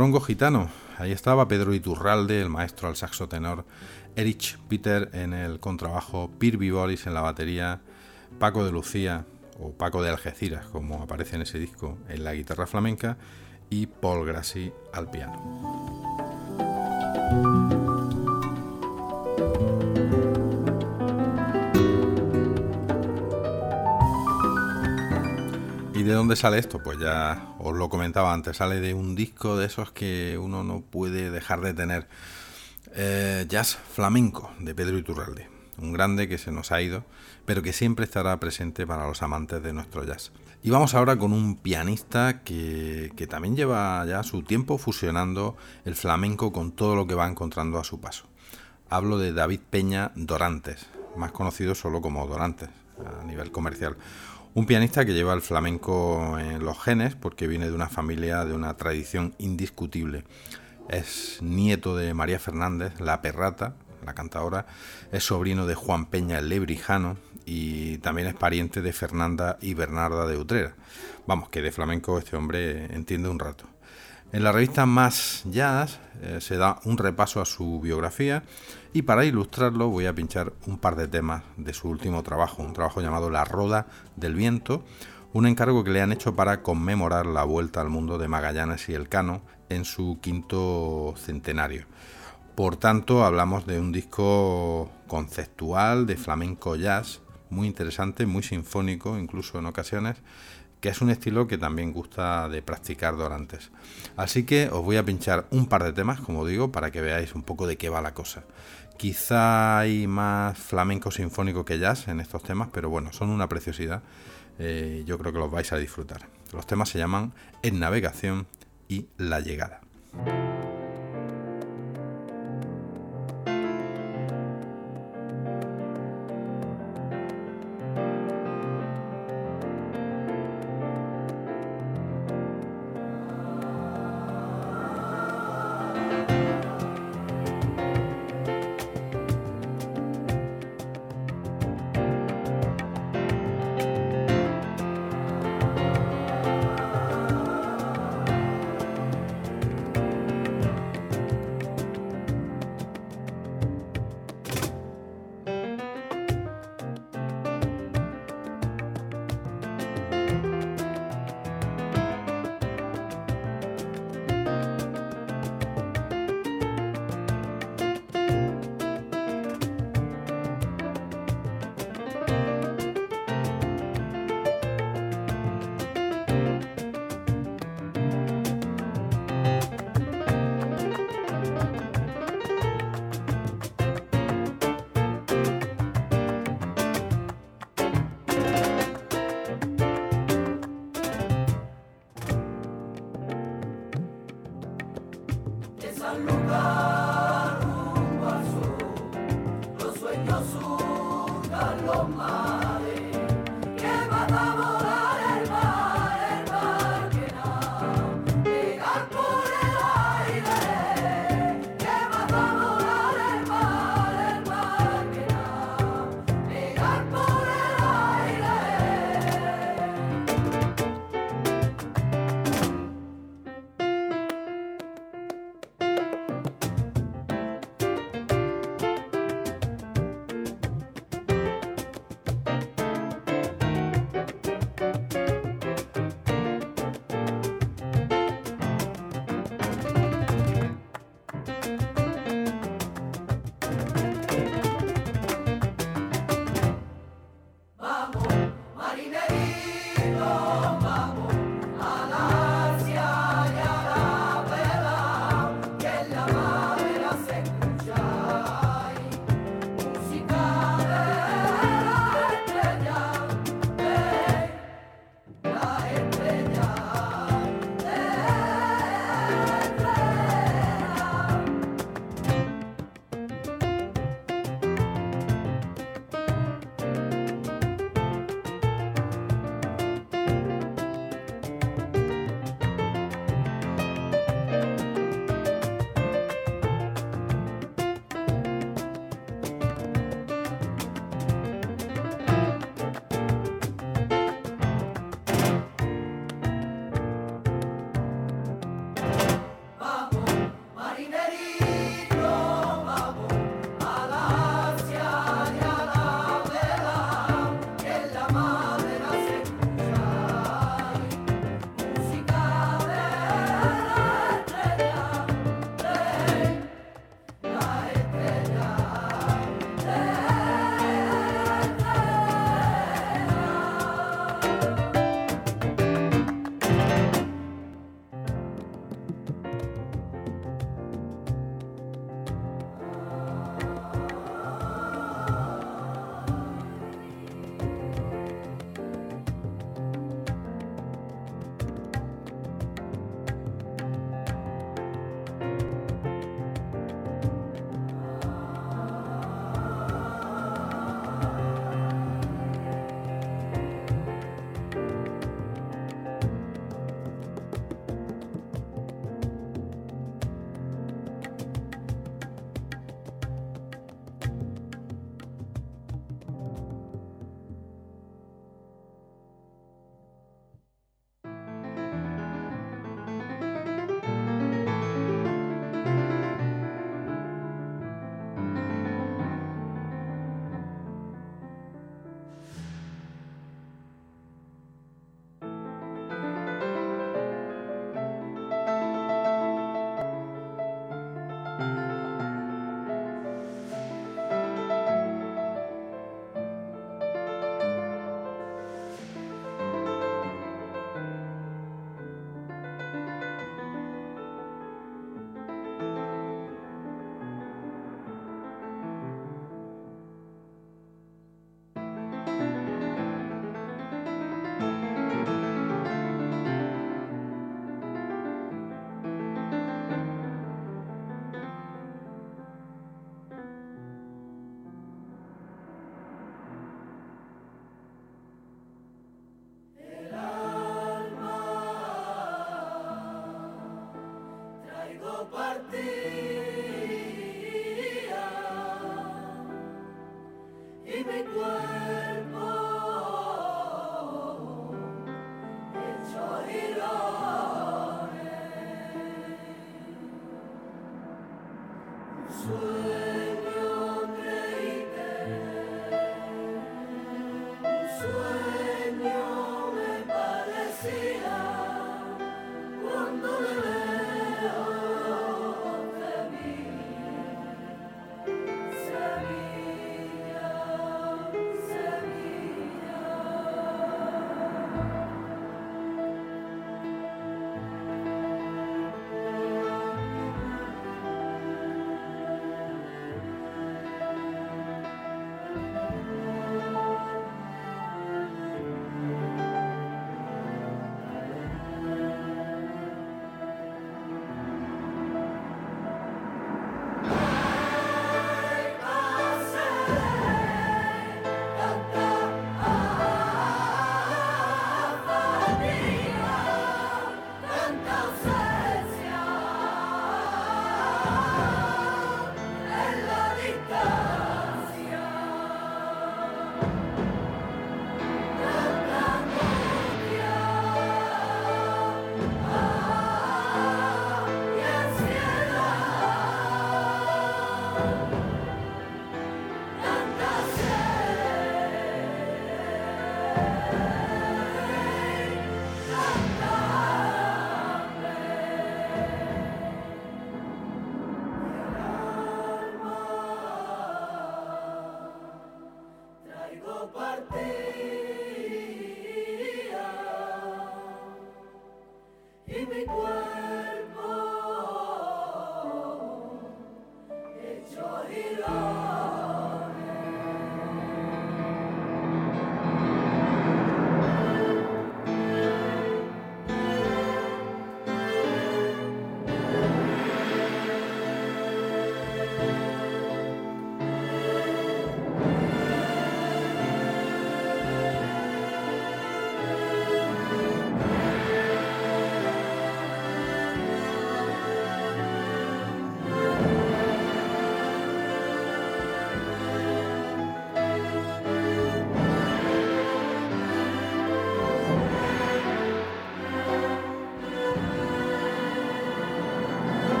Zorongo Gitano. Ahí estaba Pedro Iturralde, el maestro al saxo tenor, Erich Peter en el contrabajo, Pirby Boris en la batería, Paco de Lucía o Paco de Algeciras, como aparece en ese disco, en la guitarra flamenca y Paul Grassi al piano. ¿Y de dónde sale esto? Pues ya os lo comentaba antes, sale de un disco de esos que uno no puede dejar de tener. Eh, jazz flamenco de Pedro Iturralde, un grande que se nos ha ido, pero que siempre estará presente para los amantes de nuestro jazz. Y vamos ahora con un pianista que, que también lleva ya su tiempo fusionando el flamenco con todo lo que va encontrando a su paso. Hablo de David Peña Dorantes, más conocido solo como Dorantes a nivel comercial un pianista que lleva el flamenco en los genes porque viene de una familia de una tradición indiscutible. Es nieto de María Fernández, la perrata, la cantadora, es sobrino de Juan Peña el Lebrijano y también es pariente de Fernanda y Bernarda de Utrera. Vamos, que de flamenco este hombre entiende un rato. En la revista Más Jazz eh, se da un repaso a su biografía y para ilustrarlo voy a pinchar un par de temas de su último trabajo, un trabajo llamado La Roda del Viento, un encargo que le han hecho para conmemorar la vuelta al mundo de Magallanes y Elcano en su quinto centenario. Por tanto, hablamos de un disco conceptual de flamenco jazz, muy interesante, muy sinfónico incluso en ocasiones, que es un estilo que también gusta de practicar Dorantes. Así que os voy a pinchar un par de temas, como digo, para que veáis un poco de qué va la cosa. Quizá hay más flamenco sinfónico que jazz en estos temas, pero bueno, son una preciosidad. Eh, yo creo que los vais a disfrutar. Los temas se llaman En Navegación y La Llegada.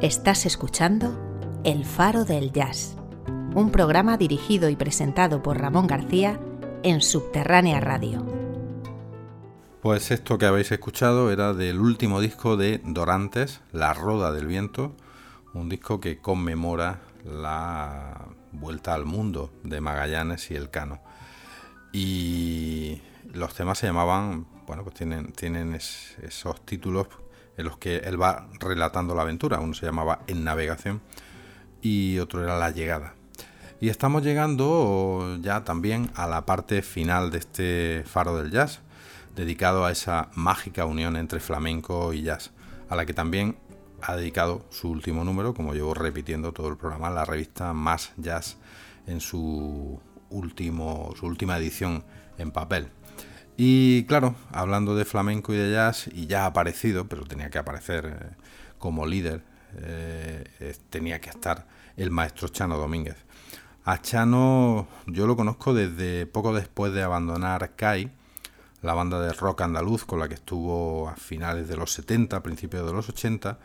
Estás escuchando El Faro del Jazz, un programa dirigido y presentado por Ramón García en Subterránea Radio. Pues esto que habéis escuchado era del último disco de Dorantes, La Roda del Viento, un disco que conmemora la vuelta al mundo de Magallanes y Elcano. Y los temas se llamaban, bueno, pues tienen, tienen esos títulos en los que él va relatando la aventura. Uno se llamaba En Navegación y otro era La Llegada. Y estamos llegando ya también a la parte final de este faro del jazz, dedicado a esa mágica unión entre flamenco y jazz, a la que también ha dedicado su último número, como llevo repitiendo todo el programa, la revista Más Jazz en su, último, su última edición en papel. Y claro, hablando de flamenco y de jazz, y ya ha aparecido, pero tenía que aparecer eh, como líder, eh, tenía que estar el maestro Chano Domínguez. A Chano yo lo conozco desde poco después de abandonar CAI, la banda de rock andaluz con la que estuvo a finales de los 70, principios de los 80,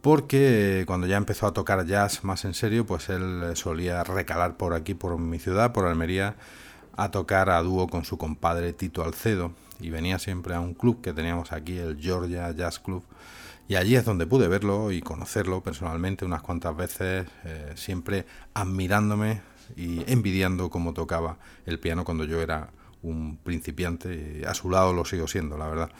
porque cuando ya empezó a tocar jazz más en serio, pues él solía recalar por aquí, por mi ciudad, por Almería, a tocar a dúo con su compadre Tito Alcedo, y venía siempre a un club que teníamos aquí, el Georgia Jazz Club, y allí es donde pude verlo y conocerlo personalmente unas cuantas veces, eh, siempre admirándome y envidiando cómo tocaba el piano cuando yo era un principiante a su lado lo sigo siendo, la verdad.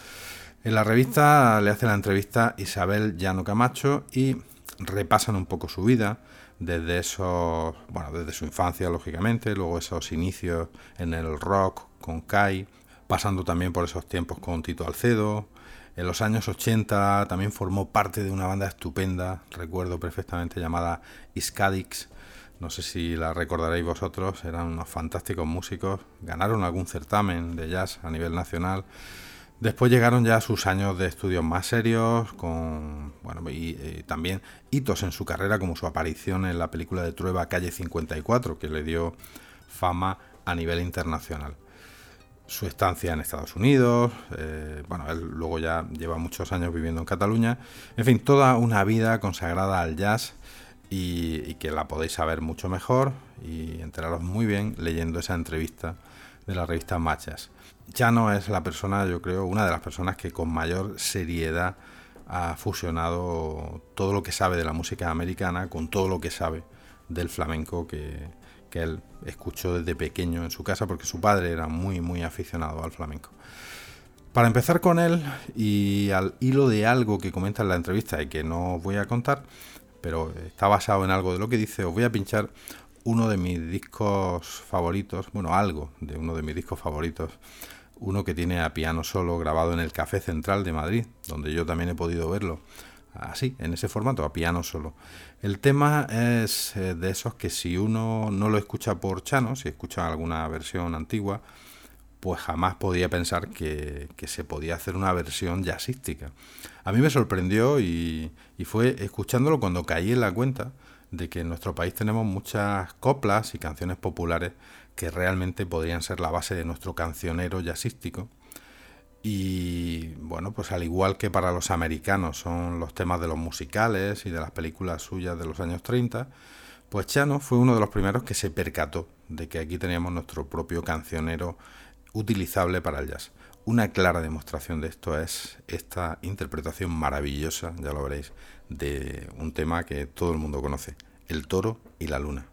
En la revista le hace la entrevista Isabel Llano Camacho y repasan un poco su vida, desde esos, bueno, desde su infancia, lógicamente, luego esos inicios en el rock con Kai, pasando también por esos tiempos con Tito Alcedo, en los años 80 también formó parte de una banda estupenda, recuerdo perfectamente, llamada Iskadix. No sé si la recordaréis vosotros, eran unos fantásticos músicos, ganaron algún certamen de jazz a nivel nacional. Después llegaron ya sus años de estudios más serios, con bueno, y, y, también hitos en su carrera, como su aparición en la película de Trueba Calle 54, que le dio fama a nivel internacional su estancia en Estados Unidos, eh, bueno, él luego ya lleva muchos años viviendo en Cataluña, en fin, toda una vida consagrada al jazz y, que la podéis saber mucho mejor y enteraros muy bien leyendo esa entrevista de la revista Machas. No es la persona, yo creo, una de las personas que con mayor seriedad ha fusionado todo lo que sabe de la música americana con todo lo que sabe del flamenco que, que él escuchó desde pequeño en su casa porque su padre era muy muy aficionado al flamenco. Para empezar con él y al hilo de algo que comenta en la entrevista y que no os voy a contar, pero está basado en algo de lo que dice, os voy a pinchar uno de mis discos favoritos, bueno, algo de uno de mis discos favoritos, uno que tiene a piano solo grabado en el Café Central de Madrid, donde yo también he podido verlo así, en ese formato, a piano solo. El tema es eh, de esos que si uno no lo escucha por Chano, si escucha alguna versión antigua, pues jamás podía pensar que, se podía hacer una versión jazzística. A mí me sorprendió y, y, fue escuchándolo cuando caí en la cuenta de que en nuestro país tenemos muchas coplas y canciones populares que realmente podrían ser la base de nuestro cancionero jazzístico y bueno, pues al igual que para los americanos son los temas de los musicales y de las películas suyas de los años 30, pues Chano fue uno de los primeros que se percató de que aquí teníamos nuestro propio cancionero utilizable para el jazz. Una clara demostración de esto es esta interpretación maravillosa, ya lo veréis, de un tema que todo el mundo conoce, el toro y la luna.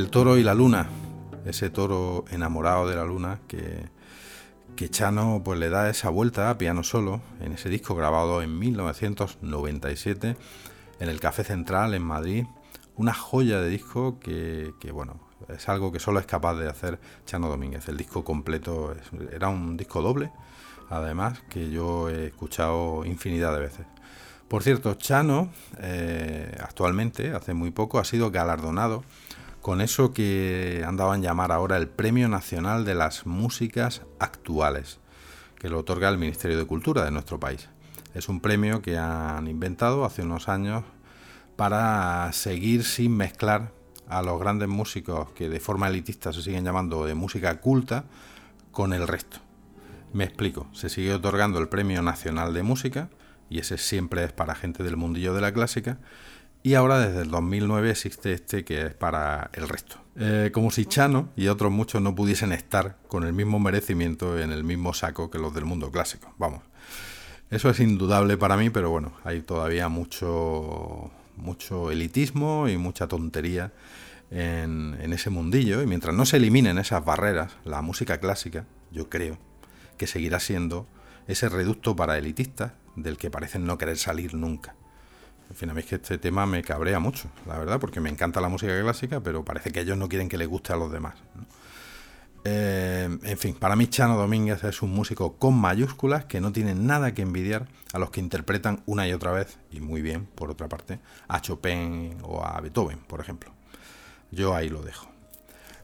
El toro y la luna, ese toro enamorado de la luna que, Chano pues le da esa vuelta a piano solo en ese disco grabado en 1997 en el Café Central en Madrid. Una joya de disco que, que bueno, es algo que solo es capaz de hacer Chano Domínguez. El disco completo era un disco doble, además, que yo he escuchado infinidad de veces. Por cierto, Chano eh, actualmente, hace muy poco, ha sido galardonado con eso que andaban llamar ahora el Premio Nacional de las Músicas Actuales, que lo otorga el Ministerio de Cultura de nuestro país. Es un premio que han inventado hace unos años para seguir sin mezclar a los grandes músicos que de forma elitista se siguen llamando de música culta con el resto. Me explico, se sigue otorgando el Premio Nacional de Música, y ese siempre es para gente del mundillo de la clásica, y ahora desde el 2009 existe este que es para el resto. Eh, como si Chano y otros muchos no pudiesen estar con el mismo merecimiento en el mismo saco que los del mundo clásico. Vamos. Eso es indudable para mí, pero bueno, hay todavía mucho, mucho elitismo y mucha tontería en, en ese mundillo. Y mientras no se eliminen esas barreras, la música clásica, yo creo que seguirá siendo ese reducto para elitistas del que parecen no querer salir nunca. En fin, a mí es que este tema me cabrea mucho, la verdad, porque me encanta la música clásica, pero parece que ellos no quieren que les guste a los demás. Eh, en fin, para mí Chano Domínguez es un músico con mayúsculas que no tiene nada que envidiar a los que interpretan una y otra vez, y muy bien, por otra parte, a Chopin o a Beethoven, por ejemplo. Yo ahí lo dejo.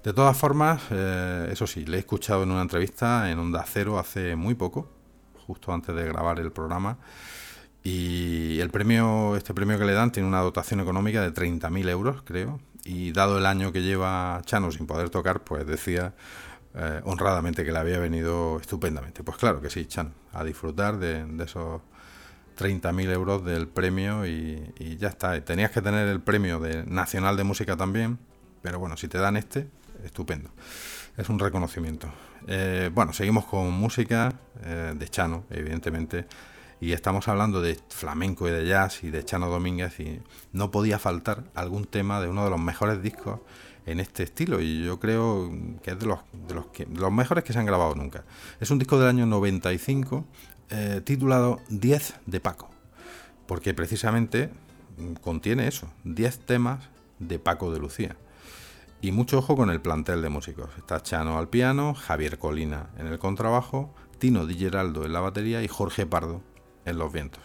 De todas formas, eh, eso sí, le he escuchado en una entrevista en Onda Cero hace muy poco, justo antes de grabar el programa, y el premio, este premio que le dan tiene una dotación económica de 30.000 euros, creo. Y dado el año que lleva Chano sin poder tocar, pues decía eh, honradamente que le había venido estupendamente. Pues claro que sí, Chano, a disfrutar de, esos 30.000 euros del premio y, ya está. Tenías que tener el premio de Nacional de Música también, pero bueno, si te dan este, estupendo. Es un reconocimiento. Eh, bueno, seguimos con música eh, de Chano, evidentemente y estamos hablando de flamenco y de jazz y de Chano Domínguez y no podía faltar algún tema de uno de los mejores discos en este estilo y yo creo que es de los, de los, que, los mejores que se han grabado nunca. Es un disco del año 95 eh, titulado 10 de Paco, porque precisamente contiene eso, 10 temas de Paco de Lucía. Y mucho ojo con el plantel de músicos. Está Chano al piano, Javier Colina en el contrabajo, Tino Di Geraldo en la batería y Jorge Pardo en los vientos.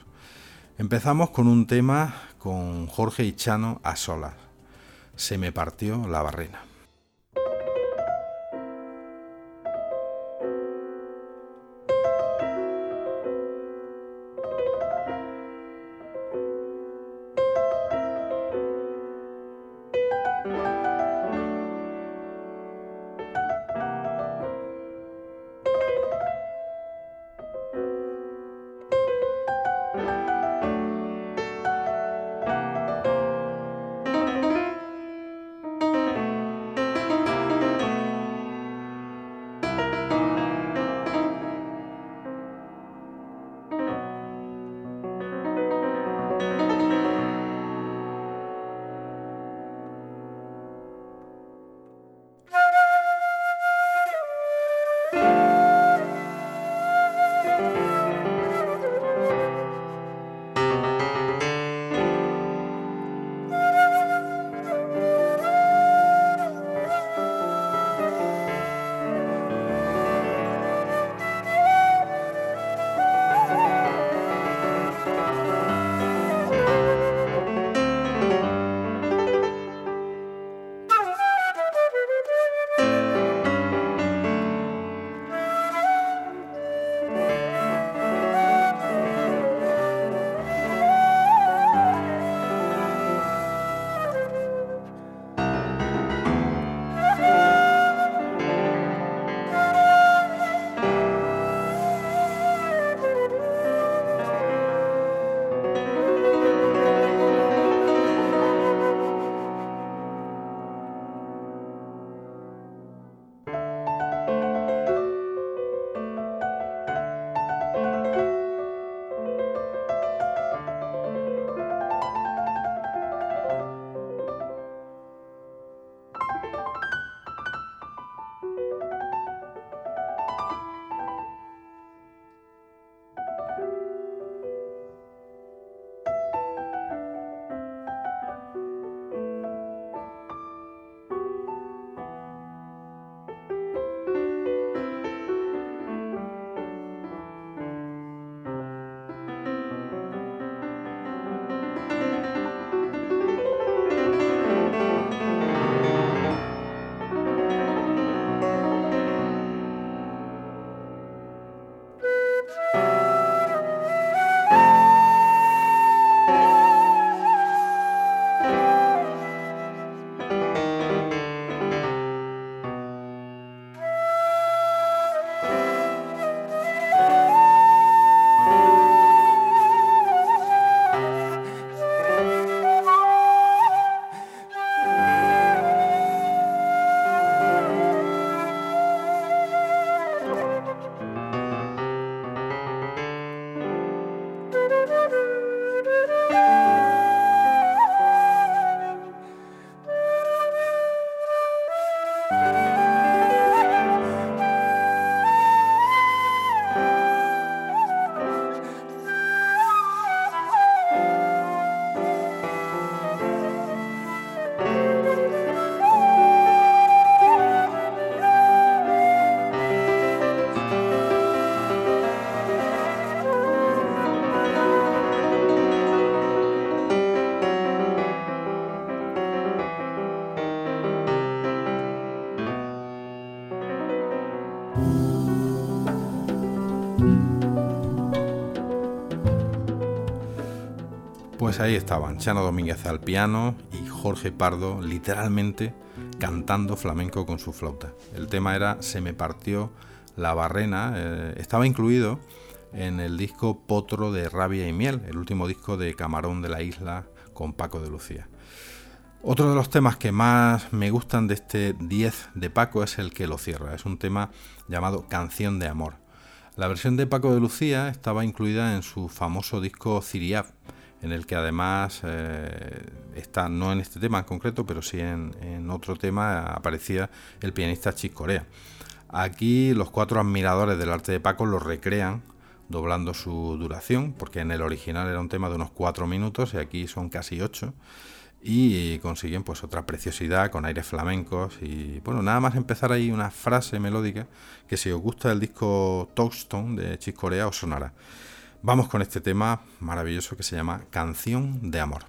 Empezamos con un tema con Jorge y Chano a solas. Se me partió la barrena. Pues ahí estaban Chano Domínguez al piano y Jorge Pardo literalmente cantando flamenco con su flauta. El tema era Se me partió la barrena, eh, estaba incluido en el disco Potro de Rabia y Miel, el último disco de Camarón de la Isla con Paco de Lucía. Otro de los temas que más me gustan de este 10 de Paco es el que lo cierra, es un tema llamado Canción de Amor. La versión de Paco de Lucía estaba incluida en su famoso disco Ciriab, en el que además eh, está, no en este tema en concreto, pero sí en, otro tema, aparecía el pianista Chick Corea. Aquí los cuatro admiradores del arte de Paco lo recrean doblando su duración, porque en el original era un tema de unos cuatro minutos y aquí son casi ocho y consiguen pues otra preciosidad con aires flamencos y bueno, nada más empezar ahí una frase melódica que si os gusta el disco Touchstone de Chick Corea os sonará. Vamos con este tema maravilloso que se llama Canción de Amor.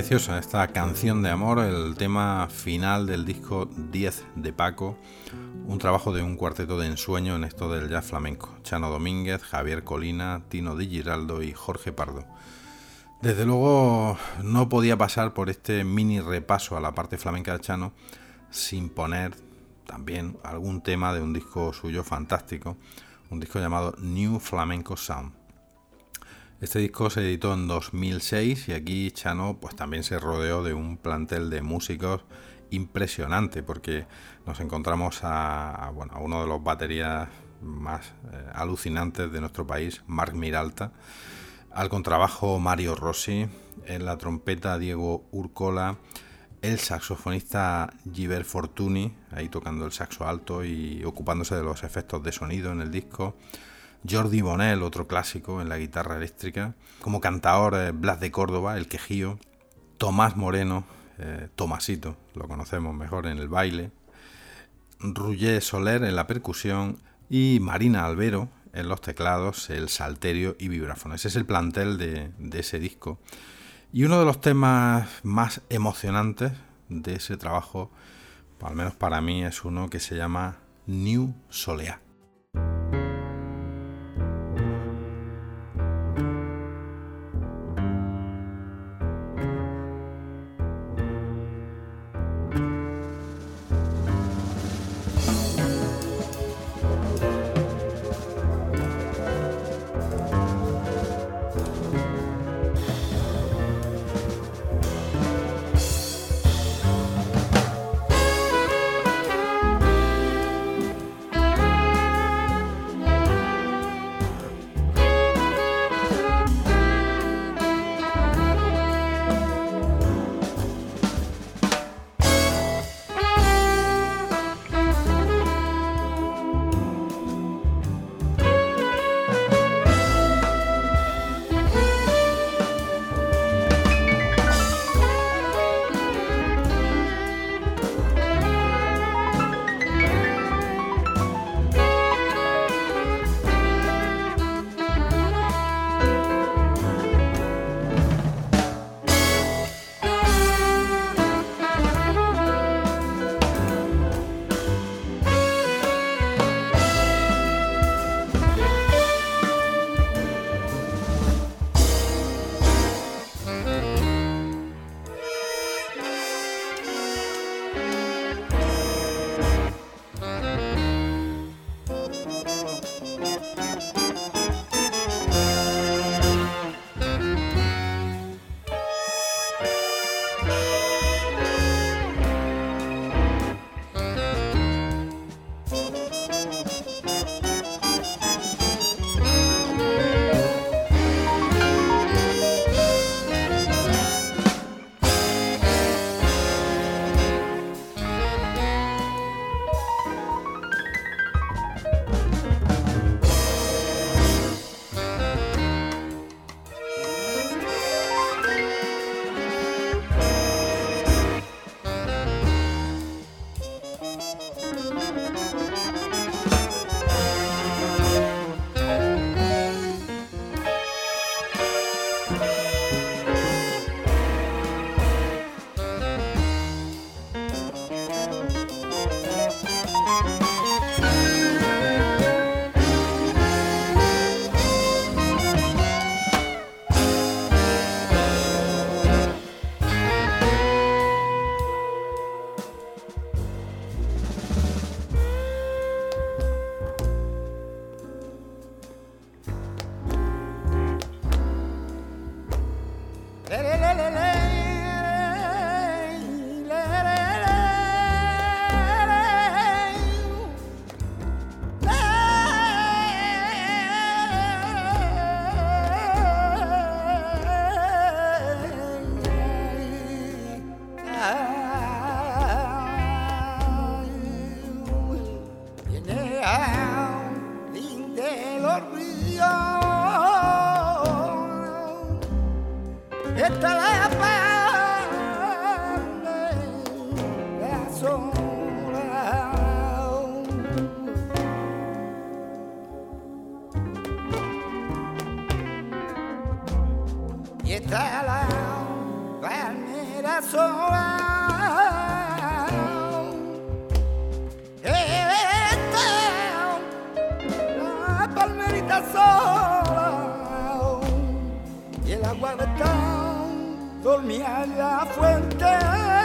Preciosa esta canción de amor, el tema final del disco 10 de Paco, un trabajo de un cuarteto de ensueño en esto del jazz flamenco. Chano Domínguez, Javier Colina, Tino Di Giraldo y Jorge Pardo. Desde luego no podía pasar por este mini repaso a la parte flamenca de Chano sin poner también algún tema de un disco suyo fantástico, un disco llamado New Flamenco Sound. Este disco se editó en 2006 y aquí Chano pues también se rodeó de un plantel de músicos impresionante porque nos encontramos a, bueno, a uno de los baterías más eh, alucinantes de nuestro país, Marc Miralta, al contrabajo Mario Rossi, en la trompeta Diego Urcola, el saxofonista Giver Fortuny, ahí tocando el saxo alto y ocupándose de los efectos de sonido en el disco, Jordi Bonel, otro clásico en la guitarra eléctrica, como cantador eh, Blas de Córdoba, el quejío, Tomás Moreno, eh, Tomasito, lo conocemos mejor en el baile, Rugger Soler en la percusión y Marina Albero en los teclados, el salterio y vibráfono. Ese es el plantel de, de ese disco. Y uno de los temas más emocionantes de ese trabajo, al menos para mí, es uno que se llama New Solea. Y está la palmera sola. Está la palmerita sola y el agua de dormía en la fuente.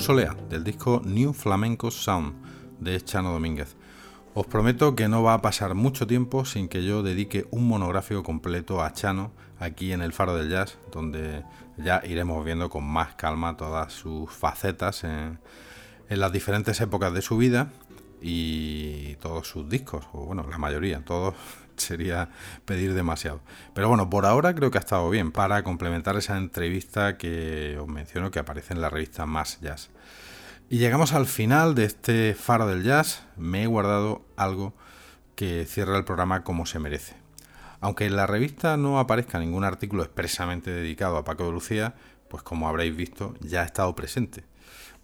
Solea, del disco New Flamenco Sound de Chano Domínguez. Os prometo que no va a pasar mucho tiempo sin que yo dedique un monográfico completo a Chano aquí en el Faro del Jazz, donde ya iremos viendo con más calma todas sus facetas en, en las diferentes épocas de su vida y todos sus discos, o bueno, la mayoría, todos sería pedir demasiado. Pero bueno, por ahora creo que ha estado bien para complementar esa entrevista que os menciono que aparece en la revista Más Jazz. Y llegamos al final de este faro del jazz. Me he guardado algo que cierra el programa como se merece. Aunque en la revista no aparezca ningún artículo expresamente dedicado a Paco de Lucía, pues como habréis visto ya ha estado presente.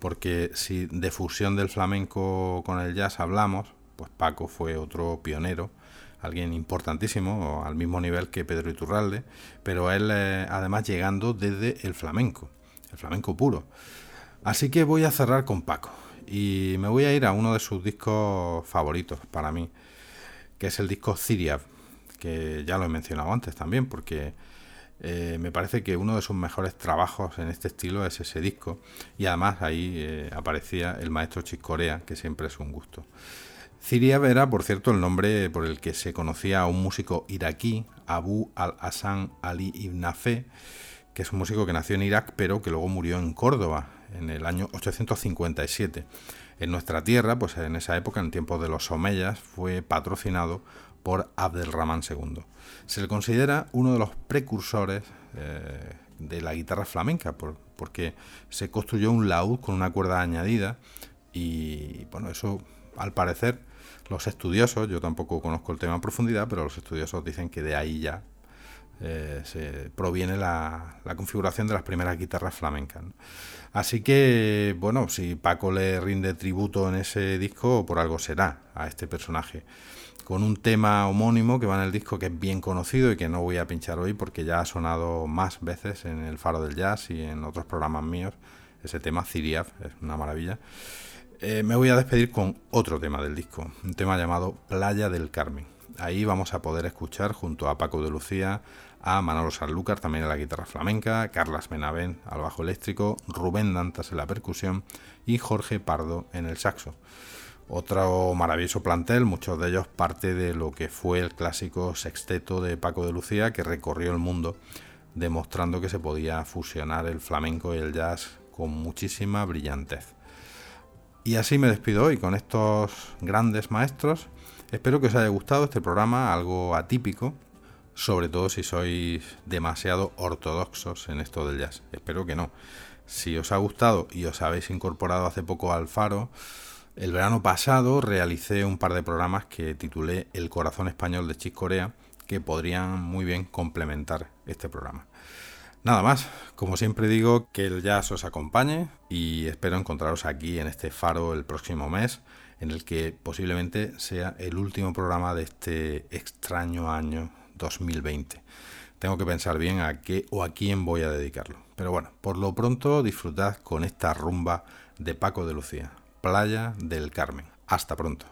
Porque si de fusión del flamenco con el jazz hablamos, pues Paco fue otro pionero, alguien importantísimo, al mismo nivel que Pedro Iturralde, pero él eh, además llegando desde el flamenco, el flamenco puro. Así que voy a cerrar con Paco y me voy a ir a uno de sus discos favoritos para mí, que es el disco Ciria, que ya lo he mencionado antes también, porque eh, me parece que uno de sus mejores trabajos en este estilo es ese disco, y además ahí eh, aparecía el maestro Chiscorea, que siempre es un gusto. Ciria era, por cierto, el nombre por el que se conocía a un músico iraquí, Abu al-Hassan Ali Ibn Afeh, que es un músico que nació en Irak, pero que luego murió en Córdoba en el año 857. En nuestra tierra, pues en esa época, en tiempos de los Omeyas, fue patrocinado por Abdelrahman II. Se le considera uno de los precursores eh, de la guitarra flamenca, porque se construyó un laúd con una cuerda añadida y bueno, eso al parecer los estudiosos, yo tampoco conozco el tema en profundidad, pero los estudiosos dicen que de ahí ya eh, se proviene la, configuración de las primeras guitarras flamencas. Así que, bueno, si Paco le rinde tributo en ese disco, por algo será a este personaje. Con un tema homónimo que va en el disco que es bien conocido y que no voy a pinchar hoy porque ya ha sonado más veces en el Faro del Jazz y en otros programas míos. Ese tema, Ciriaf, es una maravilla. Eh, me voy a despedir con otro tema del disco, un tema llamado Playa del Carmen. Ahí vamos a poder escuchar junto a Paco de Lucía, a Manolo Sanlúcar también a la guitarra flamenca, Carlas Benavent al bajo eléctrico, Rubén Dantas en la percusión y Jorge Pardo en el saxo. Otro maravilloso plantel, muchos de ellos parte de lo que fue el clásico sexteto de Paco de Lucía que recorrió el mundo demostrando que se podía fusionar el flamenco y el jazz con muchísima brillantez. Y así me despido hoy con estos grandes maestros. Espero que os haya gustado este programa, algo atípico, sobre todo si sois demasiado ortodoxos en esto del jazz. Espero que no. Si os ha gustado y os habéis incorporado hace poco al Faro, el verano pasado realicé un par de programas que titulé El corazón español de Chis Corea, que podrían muy bien complementar este programa. Nada más, como siempre digo, que el jazz os acompañe y espero encontraros aquí en este faro el próximo mes, en el que posiblemente sea el último programa de este extraño año 2020. Tengo que pensar bien a qué o a quién voy a dedicarlo. Pero bueno, por lo pronto disfrutad con esta rumba de Paco de Lucía, Playa del Carmen. Hasta pronto.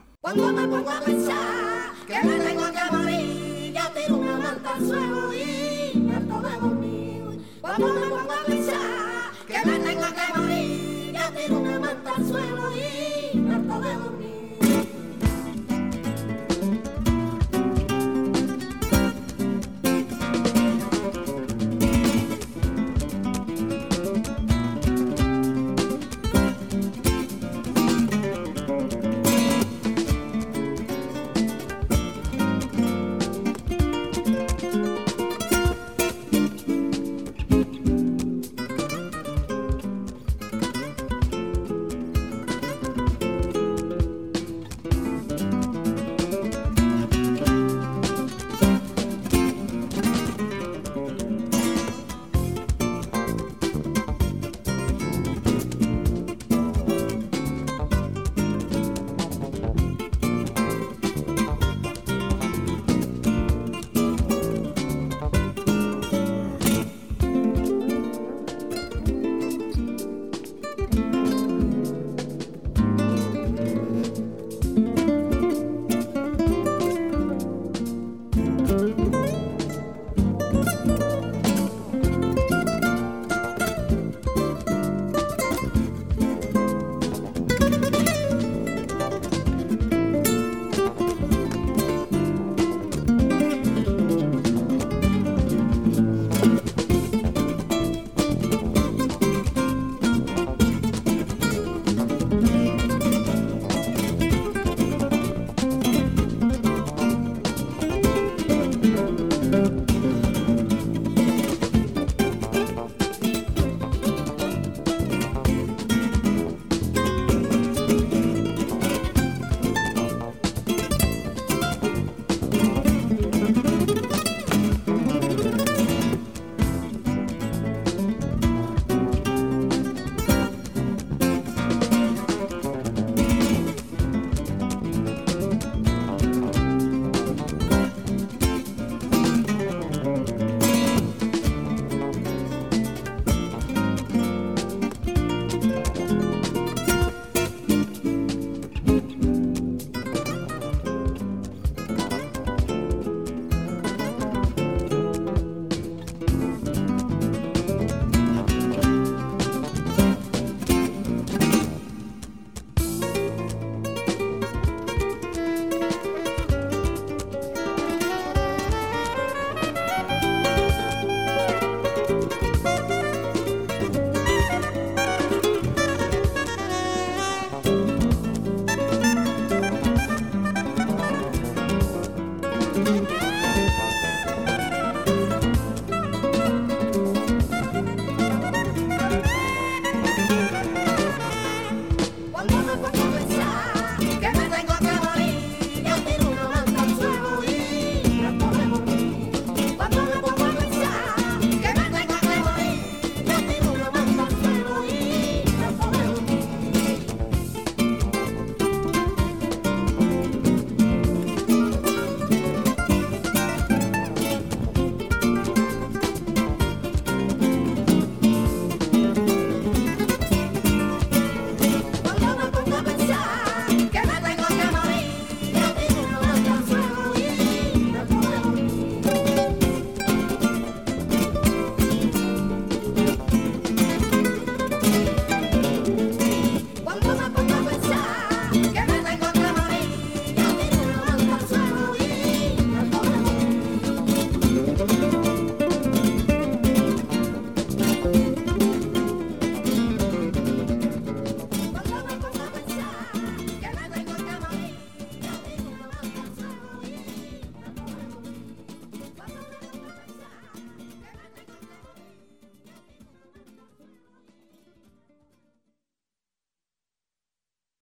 Cuando me pongo a pensar que me tengo que morir, ya tiro una manta